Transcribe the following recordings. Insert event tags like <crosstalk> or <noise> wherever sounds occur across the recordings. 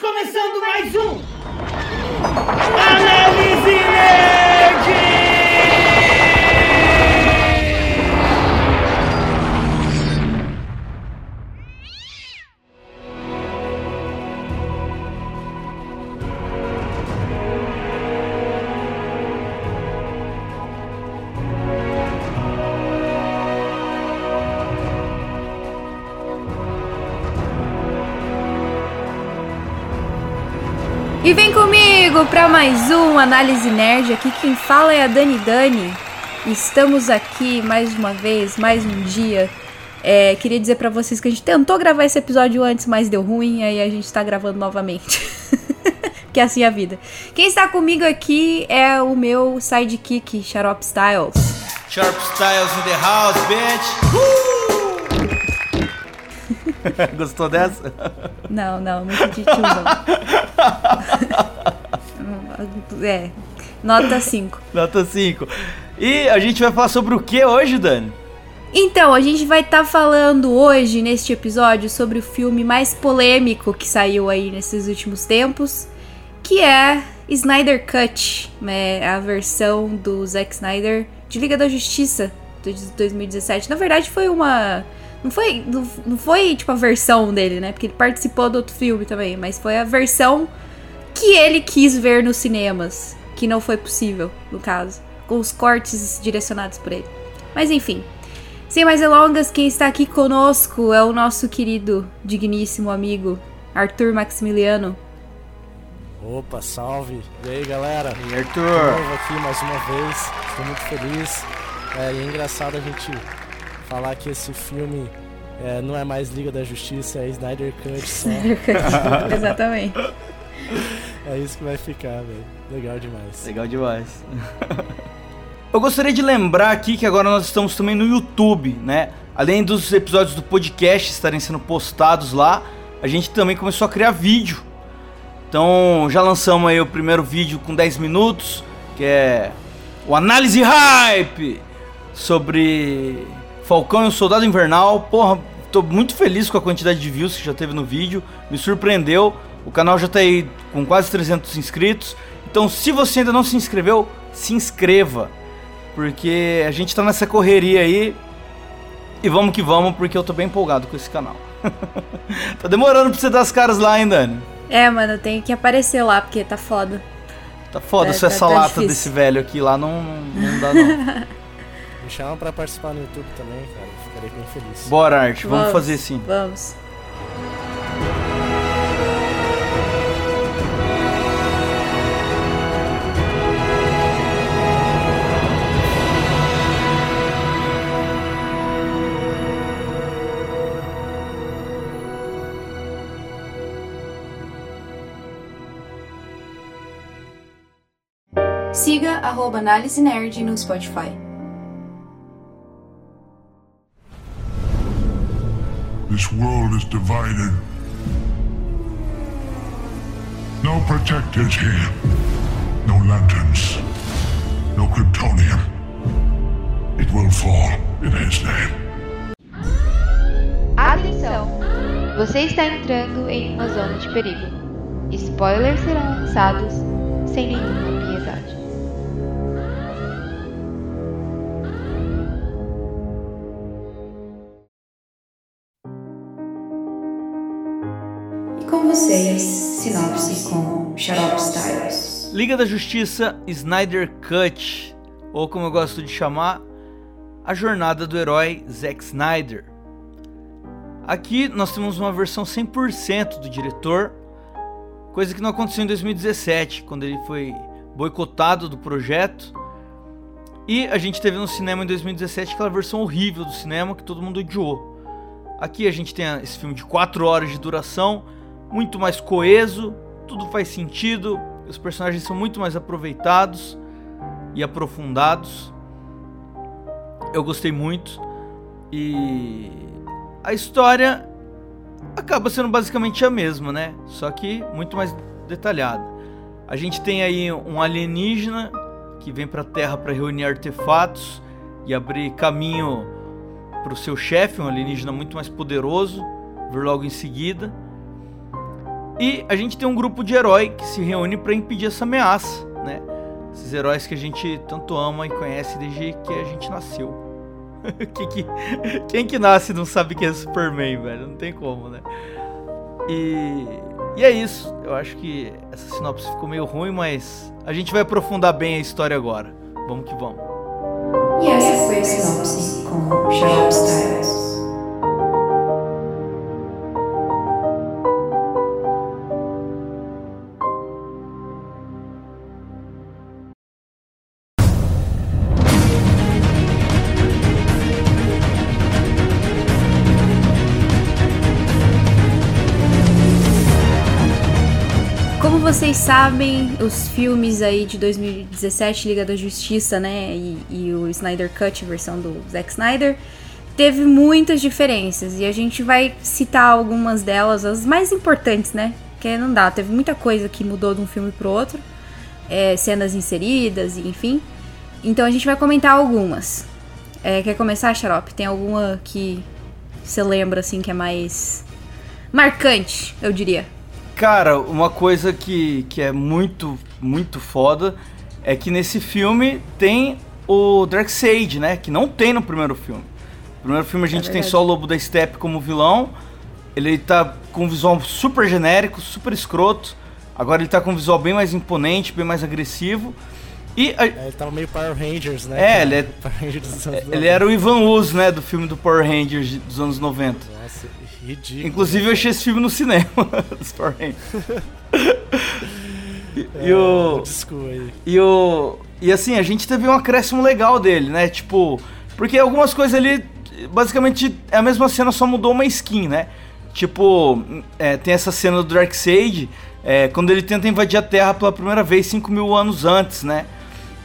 começando mais um comigo para mais um Análise Nerd. Aqui quem fala é a Dani Dani. Estamos aqui mais uma vez, mais um dia. É, queria dizer para vocês que a gente tentou gravar esse episódio antes, mas deu ruim, aí a gente tá gravando novamente. <laughs> que é assim a vida. Quem está comigo aqui é o meu sidekick, Xarope Styles. Sharp Styles in the house, bitch! Uh! <laughs> Gostou dessa? Não, não, muito de tiozão. <laughs> é, nota 5. <laughs> Nota 5. E a gente vai falar sobre o que hoje, Dani? Então, a gente vai estar falando hoje, neste episódio, sobre o filme mais polêmico que saiu aí nesses últimos tempos, que é Snyder Cut, né, a versão do Zack Snyder de Liga da Justiça de 2017. Na verdade, foi uma. Não foi, não foi tipo a versão dele, né? Porque ele participou do outro filme também, mas foi a versão que ele quis ver nos cinemas, que não foi possível, no caso, com os cortes direcionados por ele. Mas enfim, sem mais delongas, quem está aqui conosco é o nosso querido, digníssimo amigo Arthur Maximiliano. Opa, salve! E aí galera? E De Arthur? novo aqui mais uma vez, estou muito feliz. É, e é engraçado a gente falar que esse filme é, não é mais Liga da Justiça, é Snyder Cut só. <laughs> Exatamente. É isso que vai ficar, velho. Legal demais. Legal demais. <laughs> Eu gostaria de lembrar aqui que agora nós estamos também no YouTube, né? Além dos episódios do podcast estarem sendo postados lá, a gente também começou a criar vídeo. Então já lançamos aí o primeiro vídeo com 10 minutos, que é o Análise Hype sobre Falcão e o Soldado Invernal. Porra, tô muito feliz com a quantidade de views que já teve no vídeo, me surpreendeu. O canal já tá aí com quase 300 inscritos. Então, se você ainda não se inscreveu, se inscreva. Porque a gente tá nessa correria aí. E vamos que vamos, porque eu tô bem empolgado com esse canal. <laughs> tá demorando pra você dar as caras lá, hein, Dani? É, mano, eu tenho que aparecer lá, porque tá foda. Tá foda, Tá- se tá- essa tá lata difícil. desse velho aqui lá não, não, dá não. <laughs> Me chama pra participar no YouTube também, cara. Ficarei bem feliz. Bora, Arte, vamos, fazer sim. Vamos. Arroba Análise Nerd no Spotify. This world is divided. No protectors here. No lanterns. No Kryptonian. It will fall in his name. Atenção! Você está entrando em uma zona de perigo. Spoilers serão lançados sem nenhuma piedade. Vocês, sinopse com Xarope Styles. Liga da Justiça Snyder Cut, ou como eu gosto de chamar, a jornada do herói Zack Snyder. Aqui nós temos uma versão 100% do diretor, coisa que não aconteceu em 2017, quando ele foi boicotado do projeto. E a gente teve no cinema em 2017 aquela versão horrível do cinema que todo mundo odiou. Aqui a gente tem esse filme de 4 horas de duração, muito mais coeso, tudo faz sentido, os personagens são muito mais aproveitados e aprofundados. Eu gostei muito. E a história acaba sendo basicamente a mesma, né? Só que muito mais detalhada. A gente tem aí um alienígena que vem para a Terra para reunir artefatos e abrir caminho para o seu chefe, um alienígena muito mais poderoso, vir logo em seguida. E a gente tem um grupo de herói que se reúne para impedir essa ameaça, né? Esses heróis que a gente tanto ama e conhece desde que a gente nasceu. <laughs> que, que, quem que nasce não sabe que é Superman, velho? Não tem como, né? E, e é isso. Eu acho que essa sinopse ficou meio ruim, mas a gente vai aprofundar bem a história agora. Vamos que vamos. E essa foi a sinopse com Xarope Styles. Vocês sabem, os filmes aí de 2017, Liga da Justiça, né, e, e o Snyder Cut, versão do Zack Snyder, teve muitas diferenças e a gente vai citar algumas delas, as mais importantes, né? Porque não dá, teve muita coisa que mudou de um filme pro outro, é, cenas inseridas, enfim. Então a gente vai comentar algumas. É, quer começar, Xarope? Tem alguma que você lembra assim que é mais marcante, eu diria? Cara, uma coisa que, que é muito, muito foda é que nesse filme tem o Darkseid, né? Que não tem no primeiro filme. No primeiro filme a gente tem verdade. só o Lobo da Steppe como vilão. Ele tá com um visual super genérico, super escroto. Agora ele tá com um visual bem mais imponente, bem mais agressivo. E a- É, ele tava meio Power Rangers, né? É, cara? ele é- <laughs> Power Rangers dos anos ele era o Ivan Uz, né? Do filme do Power Rangers dos anos 90. Nossa, ridículo. Inclusive eu achei esse filme no cinema, <laughs> dos Power Rangers. E, o... Desculpa aí. E o. E assim, a gente teve um acréscimo legal dele, né? Tipo. Porque algumas coisas ali. Basicamente é a mesma cena, só mudou uma skin, né? Tipo, é, tem essa cena do Darkseid, é, quando ele tenta invadir a Terra pela primeira vez 5 mil anos antes, né?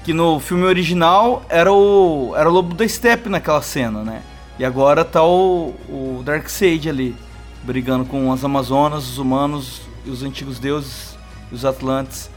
Que no filme original era o. Era o Lobo da Steppe naquela cena, né? E agora tá o, o Darkseid ali, brigando com as Amazonas, os humanos, e os antigos deuses os Atlantes.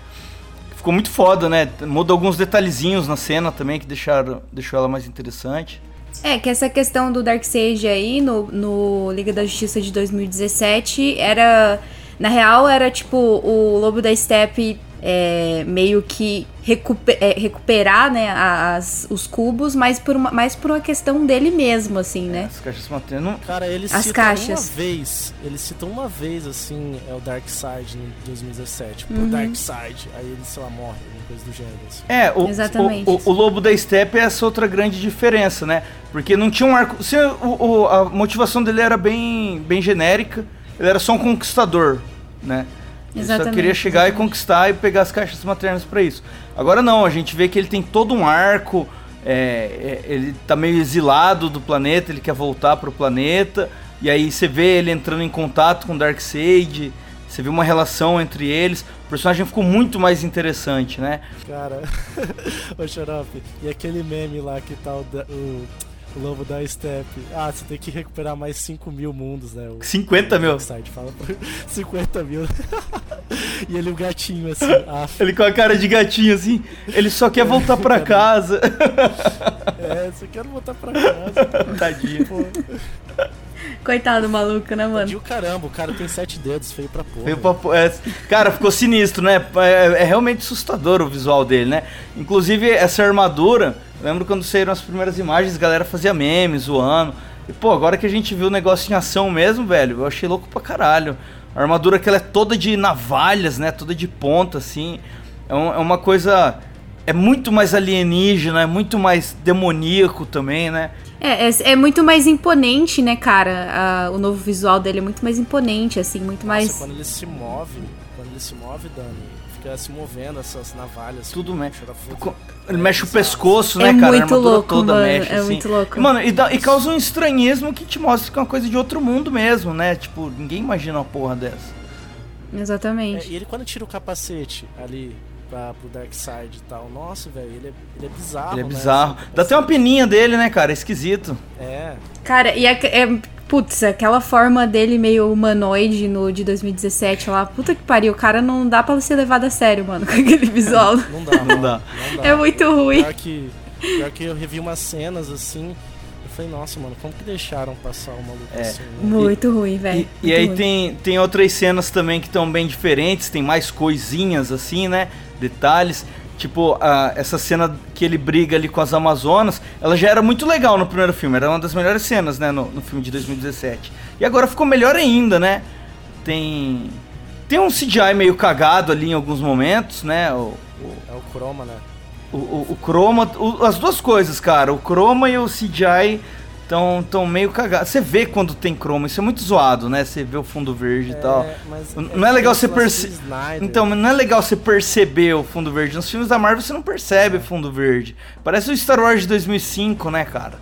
Ficou muito foda, né? Muda alguns detalhezinhos na cena também que deixaram, deixou ela mais interessante. É, que essa questão do Darkseid aí no, no Liga da Justiça de 2017 era. Na real, era tipo o Lobo da Steppe é, meio que recupe- é, recuperar né, as, os cubos, mas por uma, mais por uma questão dele mesmo, assim, né? As caixas matando. não- Cara, ele As cita caixas. uma vez, ele cita uma vez, assim, é o Darkseid em 2017. Pô, Uhum. Darkseid. Aí ele, sei lá, morre, alguma coisa do gênero, assim. É, o, Exatamente. o, o, o Lobo da Steppe é essa outra grande diferença, né? Porque não tinha um arco. Se o, o- a motivação dele era bem, bem genérica, ele era só um conquistador, né? Ele só Exatamente, queria chegar exatamente. e conquistar e pegar as caixas maternas pra isso. Agora não, a gente vê que ele tem todo um arco, é, é, ele tá meio exilado do planeta, ele quer voltar pro planeta, e aí você vê ele entrando em contato com Darkseid, você vê uma relação entre eles, o personagem ficou muito mais interessante, né? Cara, <laughs> ô Xarope, e aquele meme lá que tá o, da- o, o lobo da Step? Ah, você tem que recuperar mais 5 mil mundos, né? O, 50 mil. Darkseid fala pra <laughs> 50 mil. <laughs> e ele o gatinho assim, ah, Ele com a cara de gatinho assim, ele só quer voltar pra <laughs> casa. é, só quero voltar pra casa. Tadinho. Pô, Coitado do maluco, né, mano? o caramba, o cara tem sete dedos, feio pra porra. Veio pra- é, cara, ficou sinistro, né? É, é realmente assustador o visual dele, né? Inclusive, essa armadura, lembro quando saíram as primeiras imagens, a galera fazia memes, zoando. E, pô, agora que a gente viu o negócio em ação mesmo, velho, eu achei louco pra caralho. A armadura que ela é toda de navalhas, né? Toda de ponta, assim. É, um- é uma coisa. É muito mais alienígena, é muito mais demoníaco também, né? É, é, é muito mais imponente, né, cara? A- o novo visual dele é muito mais imponente, assim, muito Nossa, mais. quando ele se move, quando ele se move, Dani, fica se movendo essas navalhas. Tudo mexe. fogo. Co- Ele É mexe o pescoço, É né, cara? a muito armadura louco, toda mano, mexe, é assim. muito louco. Mano, e, dá- e causa um estranhismo que te mostra que é uma coisa de outro mundo mesmo, né? Tipo, ninguém imagina uma porra dessa. É, Exatamente. e ele quando tira o capacete ali pra, pro Dark Side e tal, nossa, velho, ele é, ele é bizarro, Ele é né, bizarro. assim, Dá até uma peninha dele, né, cara? É esquisito. É, Cara, e a, é, putz, aquela forma dele meio humanoide no de 2017 lá, puta que pariu, o cara não dá pra ser levado a sério, mano, <laughs> com aquele visual. não dá, Não dá. Não dá. É muito ruim. Pior que, pior que eu revi umas cenas assim, eu falei, nossa, mano, como que deixaram passar o maluco É. assim? né? Muito ruim, velho. E, e aí ruim. tem, tem outras cenas também que estão bem diferentes, tem mais coisinhas assim, né? Detalhes. Tipo, a- essa cena que ele briga ali com as Amazonas, ela já era muito legal no primeiro filme, era uma das melhores cenas, né, no, no filme de 2017. E agora ficou melhor ainda, né? Tem. Tem um CGI meio cagado ali em alguns momentos, né? O, o, É o Chroma, né? o, o, o chroma, as duas coisas, cara. O chroma e o CGI estão tão meio cagados. Você vê quando tem chroma, isso é muito zoado, né? Você vê o fundo verde e tal. mas Não é legal esse você lance do perce- Snyder. Então, não é legal você perceber o fundo verde. Nos filmes da Marvel você não percebe o fundo verde. Parece o Star Wars de 2005, né, cara?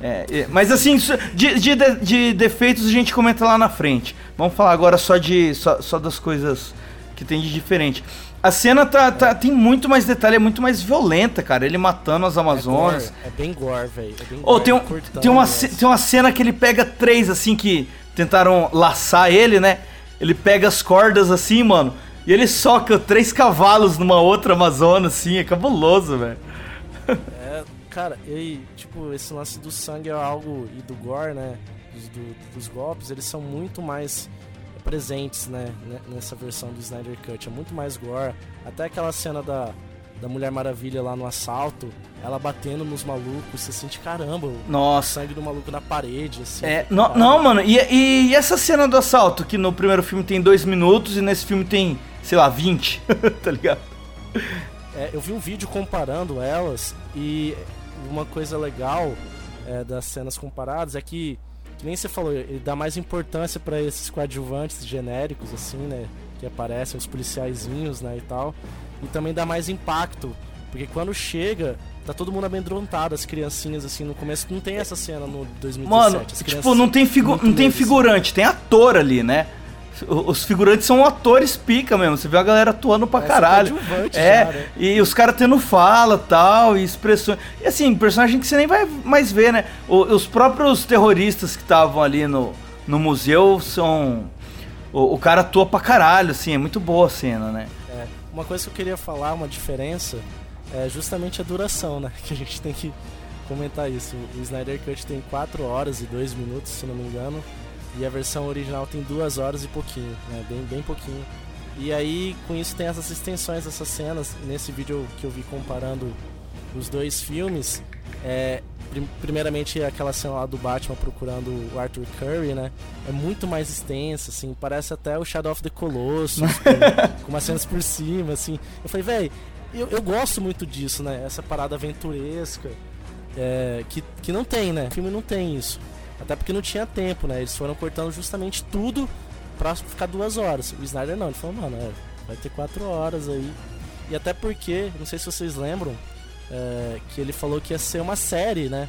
É, é, mas assim, de, de- de defeitos a gente comenta lá na frente. Vamos falar agora só, de, só, só das coisas que tem de diferente. A cena tá, tá- tem muito mais detalhe, é muito mais violenta, cara. Ele matando as é Amazonas. gore, É, bem gore, velho. É bem Ô, gore, tem, um, tem, uma, tem uma cena que ele pega três, assim, que tentaram laçar ele, né? Ele pega as cordas, assim, mano, e ele soca três cavalos numa outra Amazônia, assim, é cabuloso, velho. É, cara, e tipo, esse lance do sangue é algo, e do gore, né? Dos, do- dos golpes, eles são muito mais presentes, né? ne- Nessa versão do Snyder Cut. É muito mais gore. Até aquela cena da, da Mulher Maravilha lá no assalto, ela batendo nos malucos, você sente caramba, o Nossa. sangue do maluco na parede, assim. É, não, não, mano, e, e, e essa cena do assalto, que no primeiro filme tem dois minutos e nesse filme tem, sei lá, 20, <laughs> tá ligado? É, eu vi um vídeo comparando elas e uma coisa legal é, das cenas comparadas é que, que nem você falou, ele dá mais importância pra esses coadjuvantes genéricos, assim, né? Que aparecem, os policiaizinhos, né, e tal. E também dá mais impacto, porque quando chega, tá todo mundo amedrontado, as criancinhas, assim, no começo não tem essa cena no 2017. Mano, tipo, não tem, figu não tem assim. figurante, tem ator ali, né? Os figurantes são atores pica mesmo. Você vê a galera atuando pra Parece caralho. É, né? e os caras tendo fala tal, e expressões. E assim, personagem que você nem vai mais ver, né? Os próprios terroristas que estavam ali no, no museu são. O, o cara atua pra caralho, assim, é muito boa a cena, né? É, uma coisa que eu queria falar, uma diferença, é justamente a duração, né? <laughs> Que a gente tem que comentar isso. O Snyder Cut tem 4 horas e 2 minutos, se não me engano, e a versão original tem 2 horas e pouquinho, né? Bem, bem pouquinho. E aí, com isso, tem essas extensões, essas cenas. Nesse vídeo que eu vi comparando os dois filmes, é, prim- primeiramente aquela cena lá do Batman procurando o Arthur Curry, né? É muito mais extensa, assim, parece até o Shadow of the Colossus, <laughs> com, com umas cenas por cima, assim. Eu falei, velho, eu, eu gosto muito disso, né? Essa parada aventuresca, é, que, que não tem, né? O filme não tem isso. Até porque não tinha tempo, né? Eles foram cortando justamente tudo pra ficar duas horas. O Snyder não, ele falou, mano, é, vai ter quatro horas aí. E até porque, não sei se vocês lembram, é, que ele falou que ia ser uma série, né?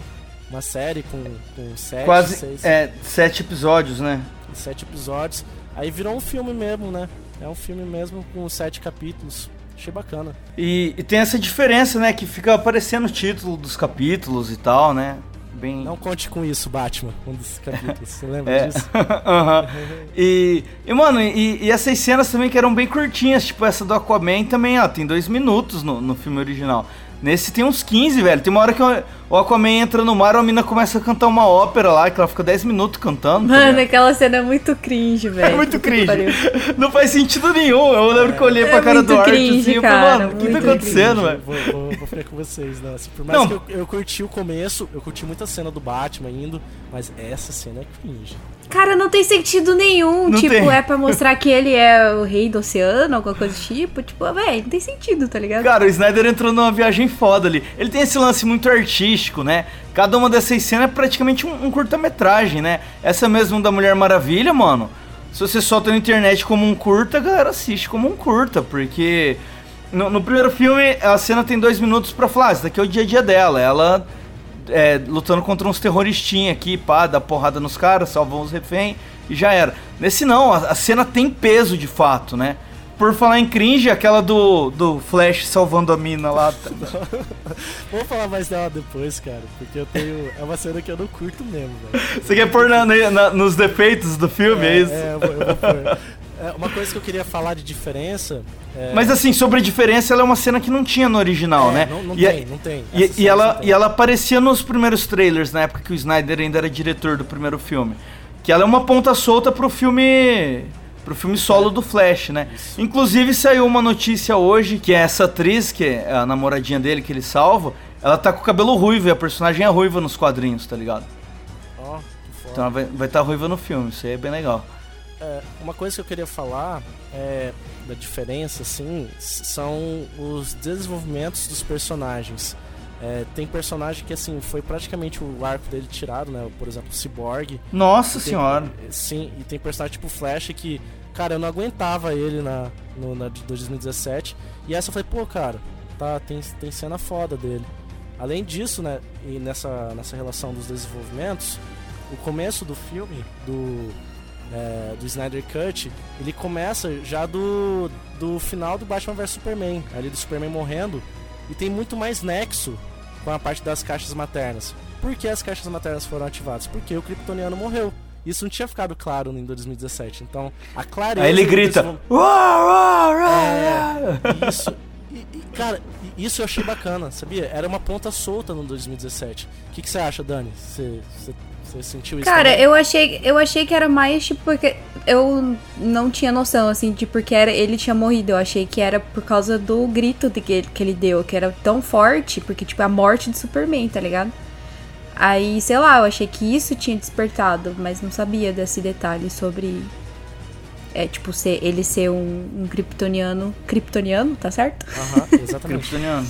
Uma série com, com sete, Quase seis, é, sete episódios, né? sete episódios. Aí virou um filme mesmo, né? É um filme mesmo com sete capítulos. Achei bacana. E, e tem essa diferença, né? Que fica aparecendo o título dos capítulos e tal, né? Bem. Não conte com isso, Batman, um dos capítulos. Você lembra É. disso? <laughs> Aham. e, e, mano, e, e essas cenas também que eram bem curtinhas, tipo essa do Aquaman também, ó, tem dois minutos no, no filme original. Nesse tem uns 15, velho. Tem uma hora que o Aquaman entra no mar e a mina começa a cantar uma ópera lá, que ela fica 10 minutos cantando. tá Mano, aquela cena é muito cringe, velho. <laughs> é muito cringe. <laughs> Não faz sentido nenhum. Eu lembro que eu olhei É pra cara muito do Art cringe, assim, eu falei, cara, mano, o que tá acontecendo, Eu velho? Vou, vou, vou ficar com vocês, né? Assim, por mais Não. que eu, eu curti o começo, eu curti muita cena do Batman indo, mas essa cena é cringe. Cara, não tem sentido nenhum. Não tipo, tem. é pra mostrar que ele é o rei do oceano, alguma coisa do tipo. Tipo, velho, não tem sentido, tá ligado? Cara, o Snyder entrou numa viagem foda ali. Ele tem esse lance muito artístico, né? Cada uma dessas cenas é praticamente um, um curta-metragem, né? Essa mesmo da Mulher Maravilha, mano. Se você solta na internet como um curta, a galera assiste como um curta, porque no, no primeiro filme a cena tem dois minutos pra falar, ah, esse daqui é o dia a dia dela. Ela é, lutando contra uns terroristinhas aqui, pá, dá porrada nos caras, salvam os reféns e já era. Nesse não, a, a cena tem peso de fato, né? Por falar em cringe, aquela do, do Flash salvando a mina lá. <laughs> Vamos falar mais dela depois, cara, porque eu tenho. É uma cena que eu não curto mesmo, velho. Você quer pôr na- na- nos defeitos do filme, é, isso? É, eu vou, eu vou pôr. <laughs> É, uma coisa que eu queria falar de diferença. É... Mas assim, sobre a diferença, ela é uma cena que não tinha no original, É, né? Não, não e, tem, não tem. E, e ela, tem. e ela aparecia nos primeiros trailers, na época que o Snyder ainda era diretor do primeiro filme. Que ela é uma ponta solta pro filme. pro filme solo do Flash, né? Inclusive saiu uma notícia hoje que essa atriz, que é a namoradinha dele que ele salva, ela tá com o cabelo ruivo e a personagem é ruiva nos quadrinhos, tá ligado? Ó, que foda. Então ela vai estar tá ruiva no filme, isso aí é bem legal. É, uma coisa que eu queria falar é, da diferença, assim, são os desenvolvimentos dos personagens. É, tem personagem que, assim, foi praticamente o arco dele tirado, né? Por exemplo, o Cyborg. Nossa Tem- senhora. Sim, e tem personagem tipo Flash que, cara, eu não aguentava ele na, no, na de 2017. E essa eu falei, pô, cara, tá, tem, tem cena foda dele. Além disso, né, e nessa, nessa relação dos desenvolvimentos, o começo do filme, do, é, do Snyder Cut, ele começa já do, do final do Batman vs Superman, ali do Superman morrendo, e tem muito mais nexo com a parte das caixas maternas. Por que as caixas maternas foram ativadas? Porque o Kryptoniano morreu. Isso não tinha ficado claro em 2017. Então, a clareza. Aí ele grita. desenvol- "Uau, uau, uau, É, uau." isso. E, e, cara, isso eu achei bacana, sabia? Era uma ponta solta no 2017. O que, que você acha, Dani? Você, você, você sentiu isso? Cara, também? eu achei, eu achei que era mais, tipo, porque eu não tinha noção, assim, de porque era, ele tinha morrido. Eu achei que era por causa do grito de que, ele- que ele deu, que era tão forte, porque, tipo, é a morte de Superman, tá ligado? Aí, sei lá, eu achei que isso tinha despertado, mas não sabia desse detalhe sobre. É, tipo, ser, ele ser um, um kryptoniano. Kryptoniano, tá certo? Aham, exatamente. Kryptoniano.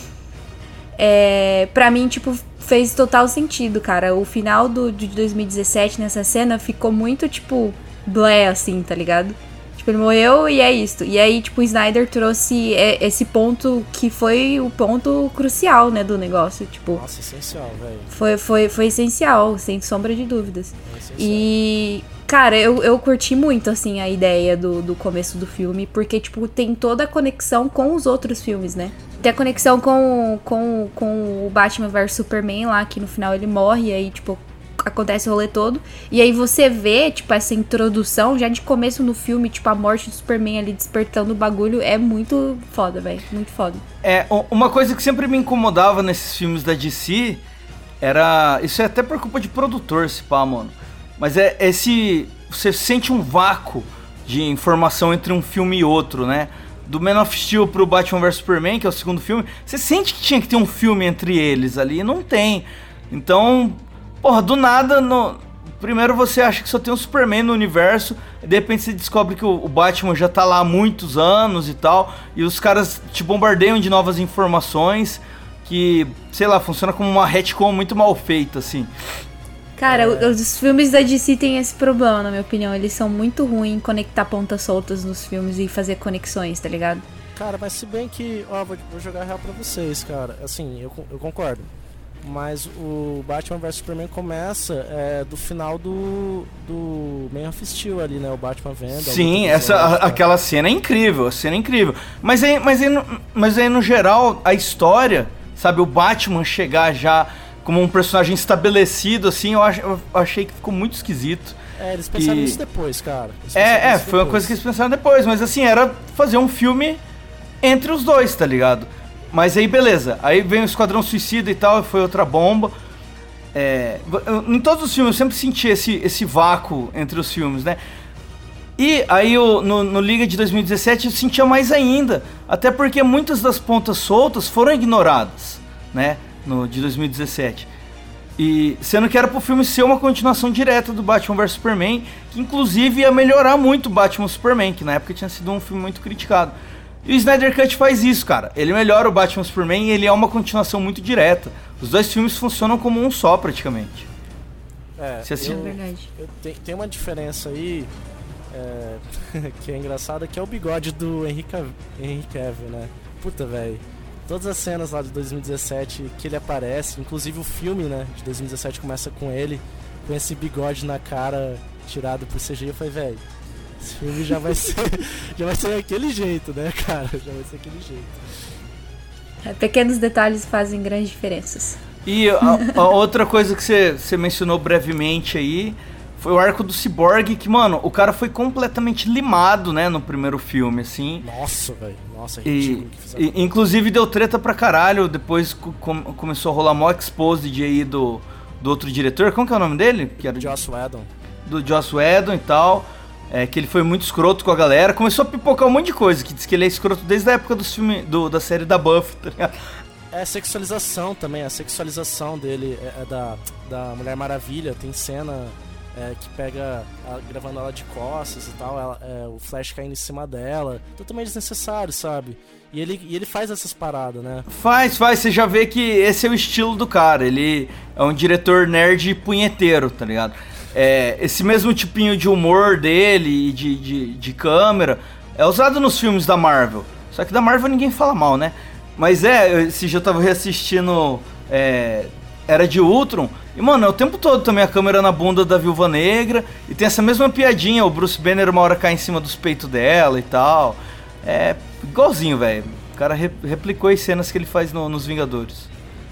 É, pra mim, tipo, fez total sentido, cara. O final do, de 2017 nessa cena ficou muito, tipo, blé, assim, tá ligado? Tipo, ele morreu e é isso. E aí, tipo, o Snyder trouxe é, esse ponto que foi o ponto crucial, né, do negócio. Tipo, Nossa, essencial, velho. foi, foi, foi essencial, sem sombra de dúvidas. É essencial. E, cara, eu, eu curti muito, assim, a ideia do, do começo do filme, porque, tipo, tem toda a conexão com os outros filmes, né? Tem a conexão com, com, com o Batman vs Superman lá, que no final ele morre, e aí, tipo, acontece o rolê todo. E aí você vê, tipo, essa introdução, já de começo no filme, tipo, a morte do Superman ali despertando o bagulho, é muito foda, velho. Muito foda. É, uma coisa que sempre me incomodava nesses filmes da DC era. Isso é até por culpa de produtor, se pá, mano. Mas é esse. Você sente um vácuo de informação entre um filme e outro, né? Do Man of Steel pro Batman vs Superman, que é o segundo filme, você sente que tinha que ter um filme entre eles ali, não tem. Então, porra, do nada, no... primeiro você acha que só tem um Superman no universo, de repente você descobre que o Batman já tá lá há muitos anos e tal, e os caras te bombardeiam de novas informações que, sei lá, funciona como uma retcon muito mal feita, assim. Cara, o- os filmes da DC têm esse problema, na minha opinião. Eles são muito ruins em conectar pontas soltas nos filmes e fazer conexões, tá ligado? Cara, mas se bem que, ó, vou, vou jogar real pra vocês, cara. Assim, eu, eu concordo. Mas o Batman vs Superman começa é, do final do, do Man of Steel ali, né? O Batman vendo. Sim, essa, a- aquela cena é incrível, a cena é incrível. Mas aí, mas, aí, mas aí, no geral, a história, sabe, o Batman chegar já como um personagem estabelecido, assim, eu, ach- eu achei que ficou muito esquisito. É, eles pensaram nisso depois, cara. É, é, foi uma depois. coisa que eles pensaram depois, mas assim, era fazer um filme entre os dois, tá ligado? Mas aí, beleza. Aí vem o Esquadrão Suicida e tal, e foi outra bomba. É, em todos os filmes eu sempre senti esse, esse vácuo entre os filmes, né? E aí eu, no, no Liga de 2017 eu sentia mais ainda. Até porque muitas das pontas soltas foram ignoradas, né? No, de 2017. E sendo que era pro filme ser uma continuação direta do Batman vs Superman, que inclusive ia melhorar muito o Batman Superman, que na época tinha sido um filme muito criticado. E o Snyder Cut faz isso, cara. Ele melhora o Batman Superman e ele é uma continuação muito direta. Os dois filmes funcionam como um só, praticamente. É, assim- É eu- verdade. eu- tem, tem uma diferença aí é, <laughs> que é engraçada, que é o bigode do Henry Cavill, né? Puta, velho. Todas as cenas lá de 2017 que ele aparece, inclusive o filme, né, de 2017 começa com ele, com esse bigode na cara tirado por CGI. Eu falei, velho, esse filme já vai ser, <laughs> já vai ser aquele jeito, né, cara? Já vai ser aquele jeito. É, Pequenos detalhes fazem grandes diferenças. E a, a outra coisa que você mencionou brevemente aí foi o arco do Cyborg, que, mano, o cara foi completamente limado, né, no primeiro filme, assim. Nossa, velho. Nossa, é E, e- inclusive deu treta pra caralho, depois co- com- começou a rolar mó exposed aí do, do outro diretor, como que é o nome dele? Que era Joss Whedon. do Joss Whedon e tal. É, que ele foi muito escroto com a galera. Começou a pipocar um monte de coisa, que diz que ele é escroto desde a época dos filmes, do, da série da Buffy, tá ligado? É a sexualização também, a sexualização dele é, é da, da Mulher Maravilha. Tem cena é, que pega a- gravando ela de costas e tal, ela- é, o Flash caindo em cima dela. Totalmente desnecessário, sabe? E ele, e ele faz essas paradas, né? Faz, faz, você já vê que esse é o estilo do cara. Ele é um diretor nerd punheteiro, tá ligado? É, esse mesmo tipinho de humor dele e de, de, de câmera é usado nos filmes da Marvel. Só que da Marvel ninguém fala mal, né? Mas é, dia eu tava reassistindo é, Era de Ultron. E, mano, é o tempo todo também a câmera na bunda da Viúva Negra. E tem essa mesma piadinha, o Bruce Banner uma hora cai em cima dos peitos dela e tal. É igualzinho, velho. O cara re- replicou as cenas que ele faz no- nos Vingadores.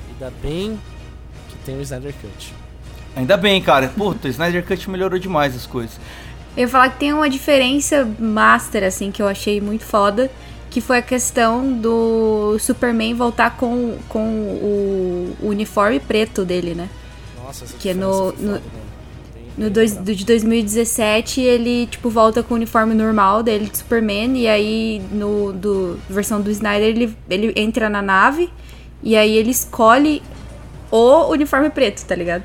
Ainda bem que tem o Snyder Cut. Ainda bem, cara. Puta, Snyder Cut melhorou demais as coisas. Eu ia falar que tem uma diferença master, assim, que eu achei muito foda, que foi a questão do Superman voltar com, com o, o uniforme preto dele, né? Que é no- no- No dois, do de 2017, ele, tipo, volta com o uniforme normal dele de Superman, e aí, no do, versão do Snyder, ele, ele entra na nave, e aí ele escolhe o uniforme preto, tá ligado?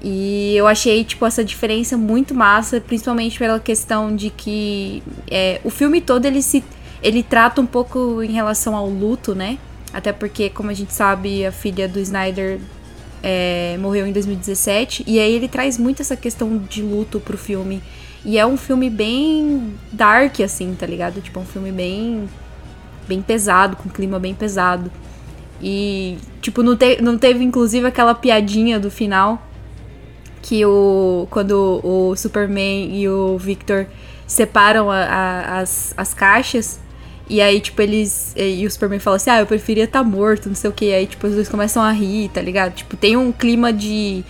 E eu achei, tipo, essa diferença muito massa, principalmente pela questão de que é, o filme todo ele se. ele trata um pouco em relação ao luto, né? Até porque, como a gente sabe, a filha do Snyder é, morreu em 2017. E aí ele traz muito essa questão de luto pro filme. E é um filme bem dark, assim, tá ligado? Tipo, é um filme bem. bem pesado, com clima bem pesado. E, tipo, não, te, não teve inclusive aquela piadinha do final que o quando o Superman e o Victor separam a- a- as, as caixas e aí tipo eles e, e o Superman fala assim ah eu preferia estar morto não sei o que aí tipo os dois começam a rir tá ligado tipo tem um clima de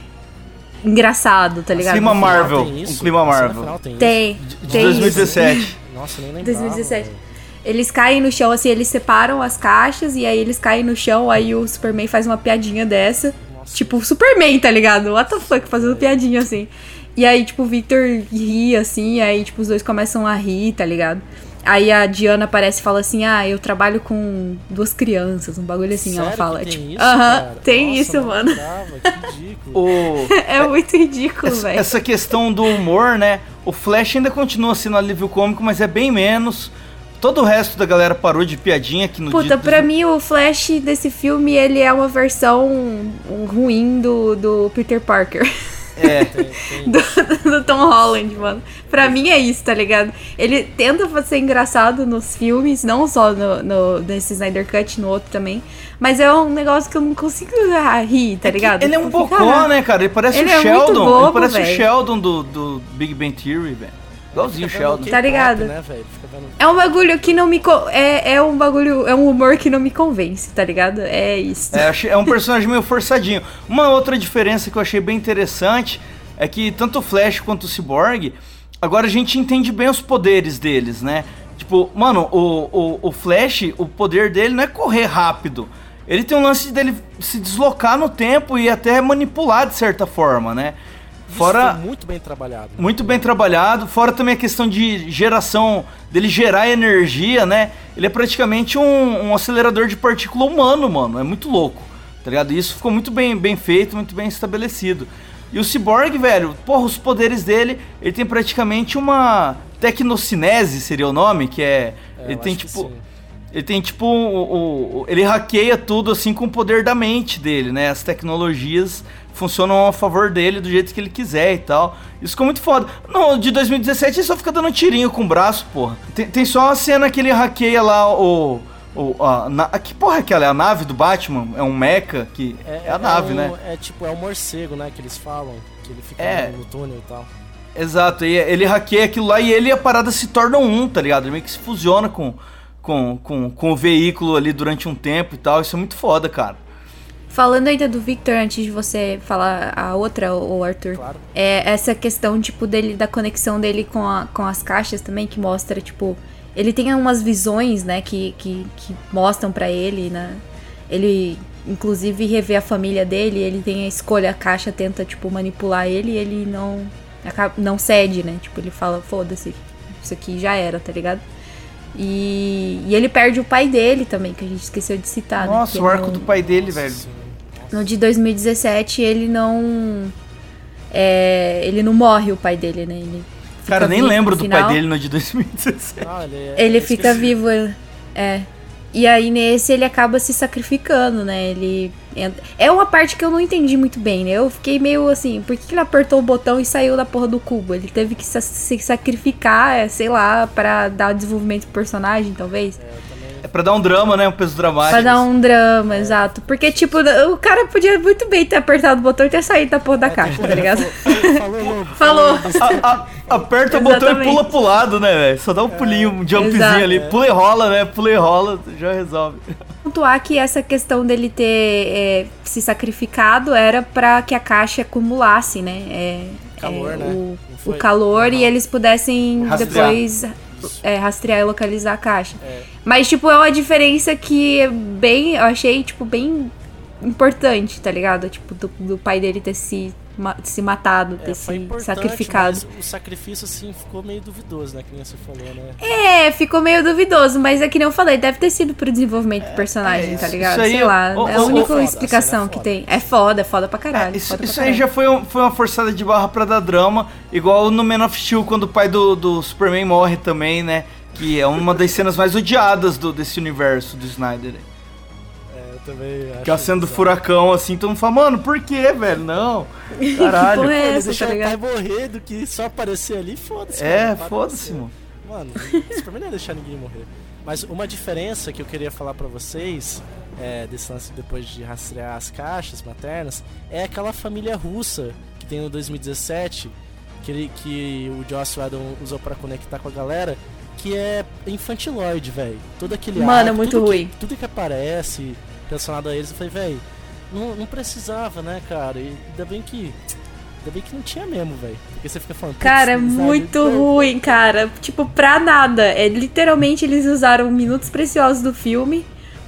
engraçado tá ligado Clima Marvel, tem isso? um clima Marvel. final tem tem De tem isso. 2017. Nossa, nem lembrava. 2017. velho. Eles caem no chão, assim, eles separam as caixas e aí eles caem no chão, aí o Superman faz uma piadinha dessa. Nossa. Tipo, o Superman, tá ligado? What the fuck, fazendo piadinha assim. E aí, tipo, o Victor ri assim, aí, tipo, os dois começam a rir, tá ligado? Aí a Diana aparece e fala assim: Ah, eu trabalho com duas crianças, um bagulho assim, ela Sério fala. que tem tipo, isso, aham, cara? tem Nossa, isso, mano. Que <laughs> ridículo. O, É muito ridículo, essa, velho. essa questão do humor, né? O Flash ainda continua sendo alívio cômico, mas é bem menos. Todo o resto da galera parou de piadinha aqui no Puta, dia pra mim o Flash desse filme, ele é uma versão ruim do, do Peter Parker. <laughs> É, <laughs> Tem, tem. do, do Tom Holland, mano. Pra mim é isso, tá ligado? Ele tenta ser engraçado nos filmes, não só no, no, nesse Snyder Cut, no outro também. Mas é um negócio que eu não consigo ah, rir, tá ligado? ele é um Tipo, bocó, ah, né, cara? Ele parece Ele o é muito Sheldon. ele bobo, parece o velho. Sheldon do, do Big Bang Theory, velho. Igualzinho o Sheldon. Tá ligado? Né. É um bagulho que não me. É, é um bagulho. É um humor que não me convence, tá ligado? É isso. É, é um personagem meio forçadinho. Uma outra diferença que eu achei bem interessante é que tanto o Flash quanto o Cyborg, agora a gente entende bem os poderes deles, né? Tipo, mano, o, o, o Flash, o poder dele não é correr rápido. Ele tem um lance dele se deslocar no tempo e até manipular de certa forma, né? Isso Fora. muito bem trabalhado. Muito bem trabalhado, fora também a questão de geração, dele gerar energia, né? Ele é praticamente um, um acelerador de partícula humano, mano. É muito louco, tá ligado? E isso ficou muito bem, bem feito, muito bem estabelecido. E o Cyborg, velho, porra, os poderes dele, ele tem praticamente uma tecnocinese, seria o nome, que é... É, ele eu tem tipo... Ele tem tipo. O- ele hackeia tudo assim com o poder da mente dele, né? As tecnologias funcionam a favor dele do jeito que ele quiser e tal. Isso ficou muito foda. No de 2017 ele só fica dando tirinho com o braço, porra. Tem, tem só a cena que ele hackeia lá o. o a, na- que porra é aquela? É a nave do Batman? É um mecha? Que, é, a nave, um- né? É tipo, é o morcego, né? Que eles falam. Que ele fica É. no, no túnel e tal. Exato, e ele hackeia aquilo lá e ele e a parada se tornam um, tá ligado? Ele meio que se fusiona com, com, com, com o veículo ali durante um tempo e tal. Isso é muito foda, cara. Falando ainda do Victor, antes de você falar a outra, o Arthur, Claro. é essa questão, tipo, dele, da conexão dele com, a- com as caixas também, que mostra, tipo, ele tem umas visões, né, que, que, que mostram pra ele, né? Ele, inclusive, revê a família dele, ele tem a escolha, a caixa tenta, tipo, manipular ele e ele não, acaba- não cede, né? Tipo, ele fala, foda-se, isso aqui já era, tá ligado? E, e ele perde o pai dele também, que a gente esqueceu de citar, né? Nossa, que o arco não- do pai dele, velho. No de 2017 ele não. é, ele não morre, o pai dele, né? Ele Cara, nem lembro do pai dele no de 2017. Ah, ele é- Ele fica vivo, é. E aí nesse ele acaba se sacrificando, né? Ele. entra- É uma parte que eu não entendi muito bem, né? Eu fiquei meio assim, por que ele apertou o botão e saiu da porra do cubo? Ele teve que sa- se sacrificar, é, sei lá, pra dar desenvolvimento pro personagem, talvez. É, É pra dar um drama, né? Um peso dramático. Pra dar um drama, exato. Porque, tipo, o cara podia muito bem ter apertado o botão e ter saído da porra da caixa, tá ligado? <laughs> Falou, falou. A- a- aperta o botão e pula pro lado, né, velho? Só dá um pulinho, um jumpzinho Exato. ali. Pula e rola, né? Pula e rola, já resolve. pontuar que essa questão dele ter é, se sacrificado era pra que a caixa acumulasse, né? É, Calor, é, né? O, o calor e Aham. eles pudessem Rastrear. depois é, rastrear e localizar a caixa. É. Mas, tipo, é uma diferença que é bem. Eu achei, tipo, bem importante, tá ligado? Tipo, do, do pai dele ter se, ma- se matado, ter É, foi se sacrificado. mas o sacrifício, assim, ficou meio duvidoso, né? Que nem você falou, né? É, ficou meio duvidoso, mas é que nem eu falei, deve ter sido pro desenvolvimento do personagem, é, tá isso- ligado? isso aí Sei é- lá, ô, é a única foda, a explicação é que tem. É foda, é foda pra caralho. É, isso foda pra isso aí caralho. já foi, um- foi uma forçada de barra pra dar drama, igual no Man of Steel, quando o pai do, do Superman morre também, né? Que é uma das cenas mais odiadas do, desse universo do Snyder. É, eu também acho. Que é a cena do furacão, assim, todo mundo fala, mano, por quê, velho? Não. Caralho. porra é Pô, ele essa, deixou tá ligado? morrer do que só aparecer ali, foda-se. É, para foda-se, mano. Mano, Superman não ia deixar ninguém morrer. Mas uma diferença que eu queria falar pra vocês, é, desse lance depois de rastrear as caixas maternas, é aquela família russa que tem no 2017, que, ele, que o Joss Whedon usou pra conectar com a galera, que é infantiloide, velho. Todo aquele Mano, arco, é muito tudo ruim. Que, tudo que aparece relacionado a eles, eu falei, velho, não, não precisava, né, cara? E ainda bem que... Ainda bem que não tinha mesmo, velho. Porque você fica falando... "Putz, Cara, é muito não." ruim, cara. Tipo, pra nada. É, literalmente, eles usaram minutos preciosos do filme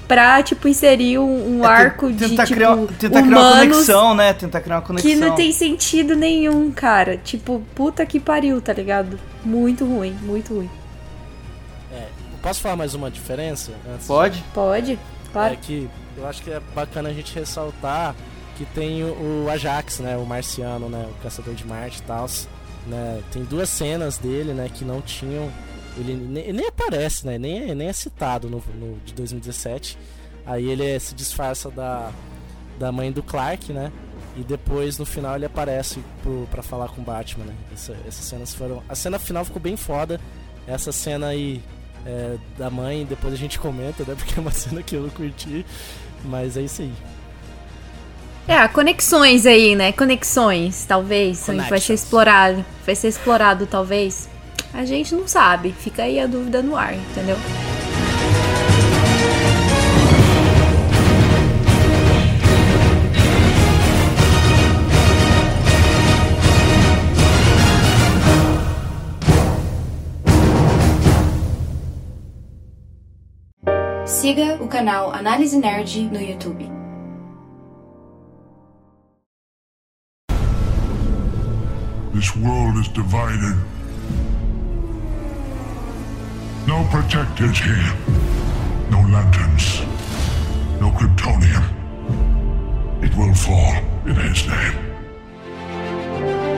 pra, tipo, inserir um, um É, arco de, tentar tipo, criar, tentar criar uma humanos conexão, né? Tentar criar uma conexão. que não tem sentido nenhum, cara. Tipo, puta que pariu, tá ligado? Muito ruim, muito ruim. Posso falar mais uma diferença? Antes Pode? Pode? Claro. É que eu acho que é bacana a gente ressaltar que tem o Ajax, né? O marciano, né? O caçador de Marte e tal. Né? Tem duas cenas dele, né? Que não tinham. Ele nem, nem aparece, né? Nem, é- nem é citado no, no de 2017. Aí ele é- se disfarça da, da mãe do Clark, né? E depois no final ele aparece pro, pra falar com o Batman, né? Essa- essas cenas foram. A cena final ficou bem foda. Essa cena aí é, da mãe, depois a gente comenta, né? <laughs> Porque é uma cena que eu não curti. Mas é isso aí. É, conexões aí, né? Conexões, talvez. Vai ser explorado. Vai ser explorado, talvez. A gente não sabe. Fica aí a dúvida no ar, entendeu? Siga o canal Análise Nerd no YouTube. This world is divided. No protectors here. No lanterns. No Kryptonium. It will fall in his name.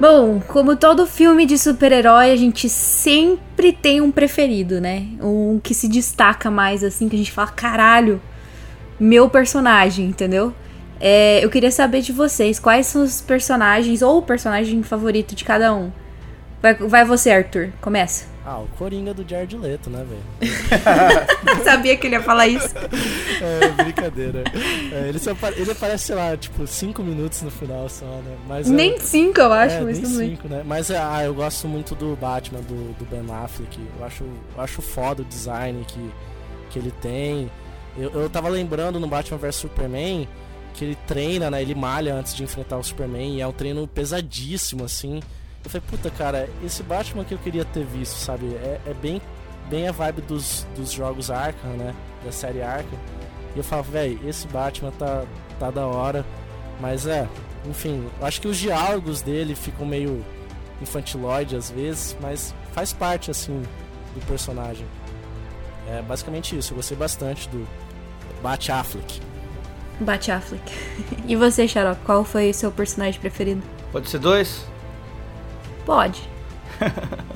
Bom, como todo filme de super-herói, a gente sempre tem um preferido, né? Um que se destaca mais, assim, que a gente fala, caralho, meu personagem, entendeu? É, eu queria saber de vocês, quais são os personagens, ou o personagem favorito de cada um? Vai, vai você, Arthur, começa. Ah, o Coringa do Jared Leto, né, velho? <laughs> Sabia que ele ia falar isso. <laughs> É, brincadeira. É, ele, só, ele aparece, sei lá, tipo, 5 minutos no final só, né? Mas, é- Nem cinco, eu acho, é, mas nem cinco, né? Mas é, ah, eu gosto muito do Batman, do, do Ben Affleck. Eu acho, eu acho foda o design que, que ele tem. Eu, eu tava lembrando no Batman vs Superman que ele treina, né? Ele malha antes de enfrentar o Superman e é um treino pesadíssimo, assim. Eu falei, puta, cara, esse Batman que eu queria ter visto, sabe? É, é bem, bem a vibe dos, dos jogos Arkham, né? Da série Arkham. E eu falo, velho, esse Batman tá, tá da hora. Mas é, enfim, eu acho que os diálogos dele ficam meio infantiloide às vezes, mas faz parte, assim, do personagem. É basicamente isso, eu gostei bastante do Bat Affleck. Bate Affleck. <laughs> E você, Xarope, qual foi o seu personagem preferido? Pode ser dois? Pode.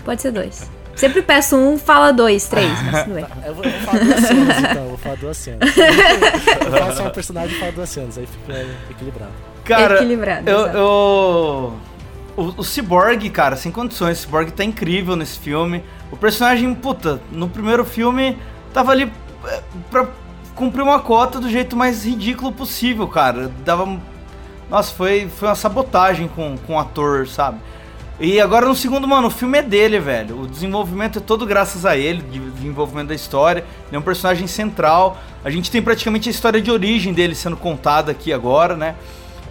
Pode ser dois. Sempre peço um, fala dois, três, mas tudo bem. Eu vou, eu vou falar duas cenas então, eu vou falar duas cenas. Eu falo só um personagem e falo duas cenas, aí fica equilibrado. Cara, Equilibrado, eu, eu- O, o Cyborg, cara, sem condições. O Cyborg tá incrível nesse filme. O personagem, puta, no primeiro filme tava ali é, pra cumprir uma cota do jeito mais ridículo possível, cara. Dava. Nossa, foi, foi uma sabotagem com, com o ator, sabe? E agora no segundo, mano, o filme é dele, velho. O desenvolvimento é todo graças a ele, de desenvolvimento da história. Ele é um personagem central. A gente tem praticamente a história de origem dele sendo contada aqui agora, né?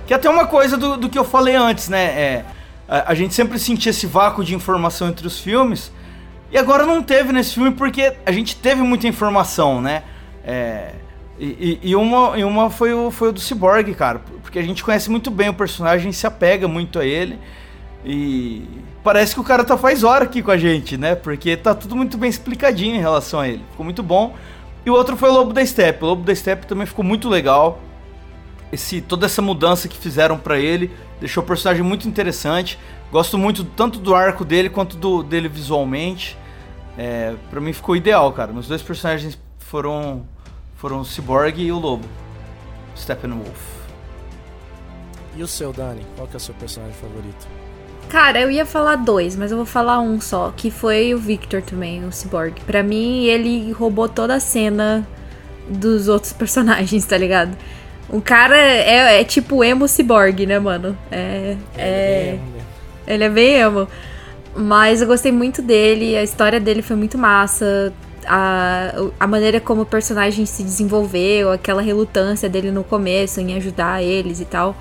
Que é até uma coisa do, do que eu falei antes, né? É, a, a gente sempre sentia esse vácuo de informação entre os filmes. E agora não teve nesse filme porque a gente teve muita informação, né? É, e, e- e uma, e uma foi, o, foi o do Cyborg, cara. Porque a gente conhece muito bem o personagem, se apega muito a ele. E parece que o cara tá faz hora aqui com a gente, né? Porque tá tudo muito bem explicadinho em relação a ele. Ficou muito bom. E o outro foi o Lobo da Steppe. O Lobo da Steppe também ficou muito legal. Esse, toda essa mudança que fizeram pra ele deixou o personagem muito interessante. Gosto muito tanto do arco dele quanto do dele visualmente. É, para mim ficou ideal, cara. Meus dois personagens foram foram o Cyborg e o Lobo. Steppenwolf. E o seu, Dani? Qual que é o seu personagem favorito? Cara, eu ia falar dois, mas eu vou falar um só, que foi o Victor também, o Cyborg. Pra mim, ele roubou toda a cena dos outros <laughs> personagens, tá ligado? O cara é, é tipo emo cyborg, né, mano? É. é... Ele é bem emo. Mas eu gostei muito dele, a história dele foi muito massa. A, a maneira como o personagem se desenvolveu, aquela relutância dele no começo em ajudar eles e tal.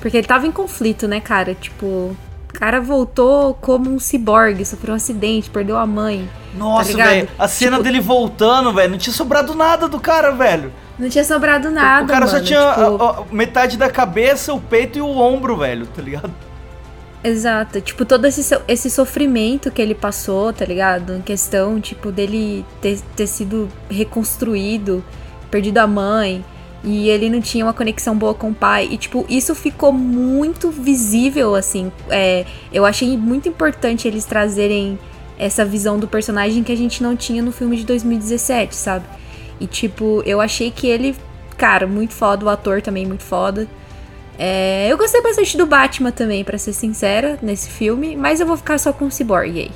Porque ele tava em conflito, né, cara? Tipo, cara voltou como um ciborgue, sofreu um acidente, perdeu a mãe. Nossa, Tá velho. A cena Tipo- dele voltando, velho. Não tinha sobrado nada do cara, velho. Não tinha sobrado nada. o cara só mano, tinha tipo- a- a- metade da cabeça, o peito e o ombro, velho, tá ligado? Exato, tipo, todo esse, esse sofrimento que ele passou, tá ligado? Em questão, tipo, dele ter, ter sido reconstruído, perdido a mãe, e ele não tinha uma conexão boa com o pai. E, tipo, isso ficou muito visível, assim. É, eu achei muito importante eles trazerem essa visão do personagem que a gente não tinha no filme de 2017, sabe? E, tipo, eu achei que ele, cara, muito foda, o ator também muito foda. É, eu gostei bastante do Batman também, pra ser sincera, nesse filme, mas eu vou ficar só com o Cyborg aí.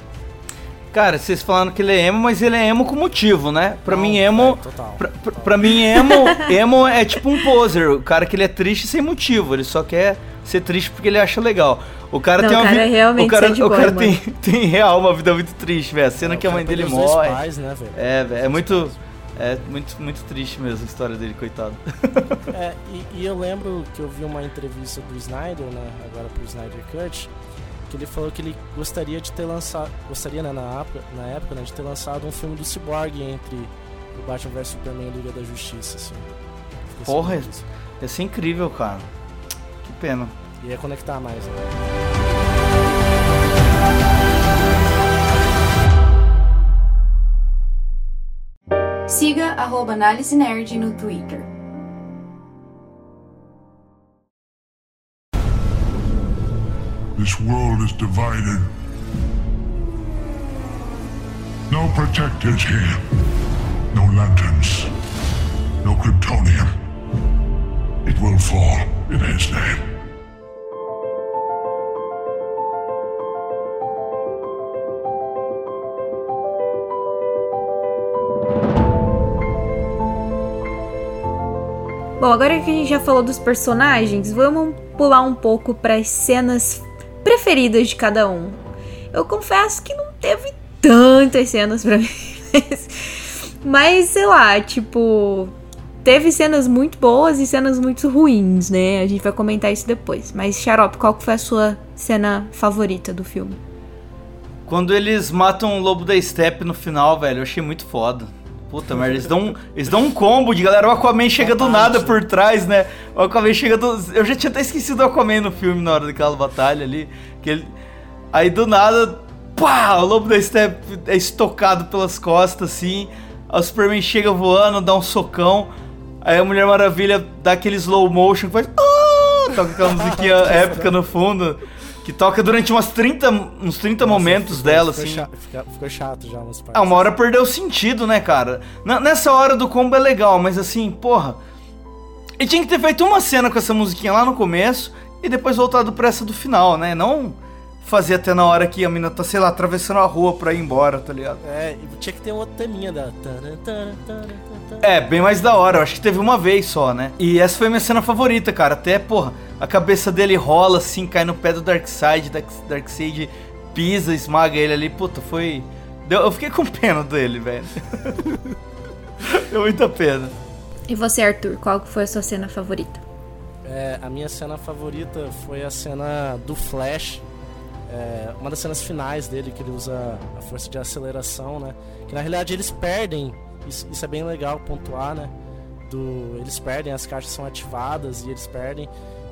Cara, vocês falaram que ele é emo, mas ele é emo com motivo, né? Pra Não, mim, emo. é, pra, pra- pra mim, emo, <laughs> emo é tipo um poser. O cara que ele é triste sem motivo. Ele só quer ser triste porque ele acha legal. O cara Não, tem uma cara vida. realmente o cara, o cara tem, <laughs> tem real uma vida muito triste, velho. A cena É, que a mãe dele morre. Pais, né? É, velho. É muito. É muito, muito triste mesmo a história dele, coitado. É, e, e eu lembro que eu vi uma entrevista do Snyder, né, agora pro Snyder Cut, que ele falou que ele gostaria de ter lançado, gostaria, né, na época, na época né, de ter lançado um filme do Cyborg entre o Batman vs Superman e a Liga da Justiça, assim. Porra, disso. Ia ser incrível, cara. Que pena. Ia conectar mais, né? Siga arroba Análise Nerd no Twitter. This world is divided. No protectors here. No lanterns. No Kryptonium. It will fall in his name. Bom, agora que a gente já falou dos personagens, vamos pular um pouco para as cenas preferidas de cada um. Eu confesso que não teve tantas cenas pra <laughs> mim. Mas, mas sei lá, tipo, teve cenas muito boas e cenas muito ruins, né? A gente vai comentar isso depois. Mas, Xarope, qual que foi a sua cena favorita do filme? Quando eles matam o lobo da steppe no final, velho, eu achei muito foda. Puta merda, eles dão, eles dão um combo de galera. O Aquaman chega do nada por trás, né? O Aquaman chega do. Eu já tinha até esquecido o Aquaman no filme na hora daquela batalha ali. Que ele... Aí do nada, pá! O lobo da steppe é estocado pelas costas assim. O Superman chega voando, dá um socão. Aí a Mulher Maravilha dá aquele slow motion, faz. Ah! Toca aquela musiquinha <laughs> épica no fundo. Que toca durante umas 30, uns 30 Nossa, momentos ficou- dela, ficou assim. cha- fica- ficou chato já umas partes. Ah, uma hora perdeu o sentido, né, cara? Na- nessa hora do combo é legal, mas assim, porra. Ele tinha que ter feito uma cena com essa musiquinha lá no começo e depois voltado pra essa do final, né? Não fazer até na hora que a mina tá, sei lá, atravessando a rua pra ir embora, tá ligado? É, tinha que ter um outro teminha da. É, bem mais da hora. Eu acho que teve uma vez só, né? E essa foi a minha cena favorita, cara. Até, porra, a cabeça dele rola assim, cai no pé do Darkseid. Dark- Darkseid pisa, esmaga ele ali. Puta, foi. Deu- Eu fiquei com pena dele, velho. <laughs> Deu muita pena. E você, Arthur, qual que foi a sua cena favorita? É, a minha cena favorita foi a cena do Flash. É, uma das cenas finais dele, que ele usa a força de aceleração, né? Que na realidade eles perdem, isso, isso é bem legal pontuar, né? Do, eles perdem, as caixas são ativadas e eles perdem.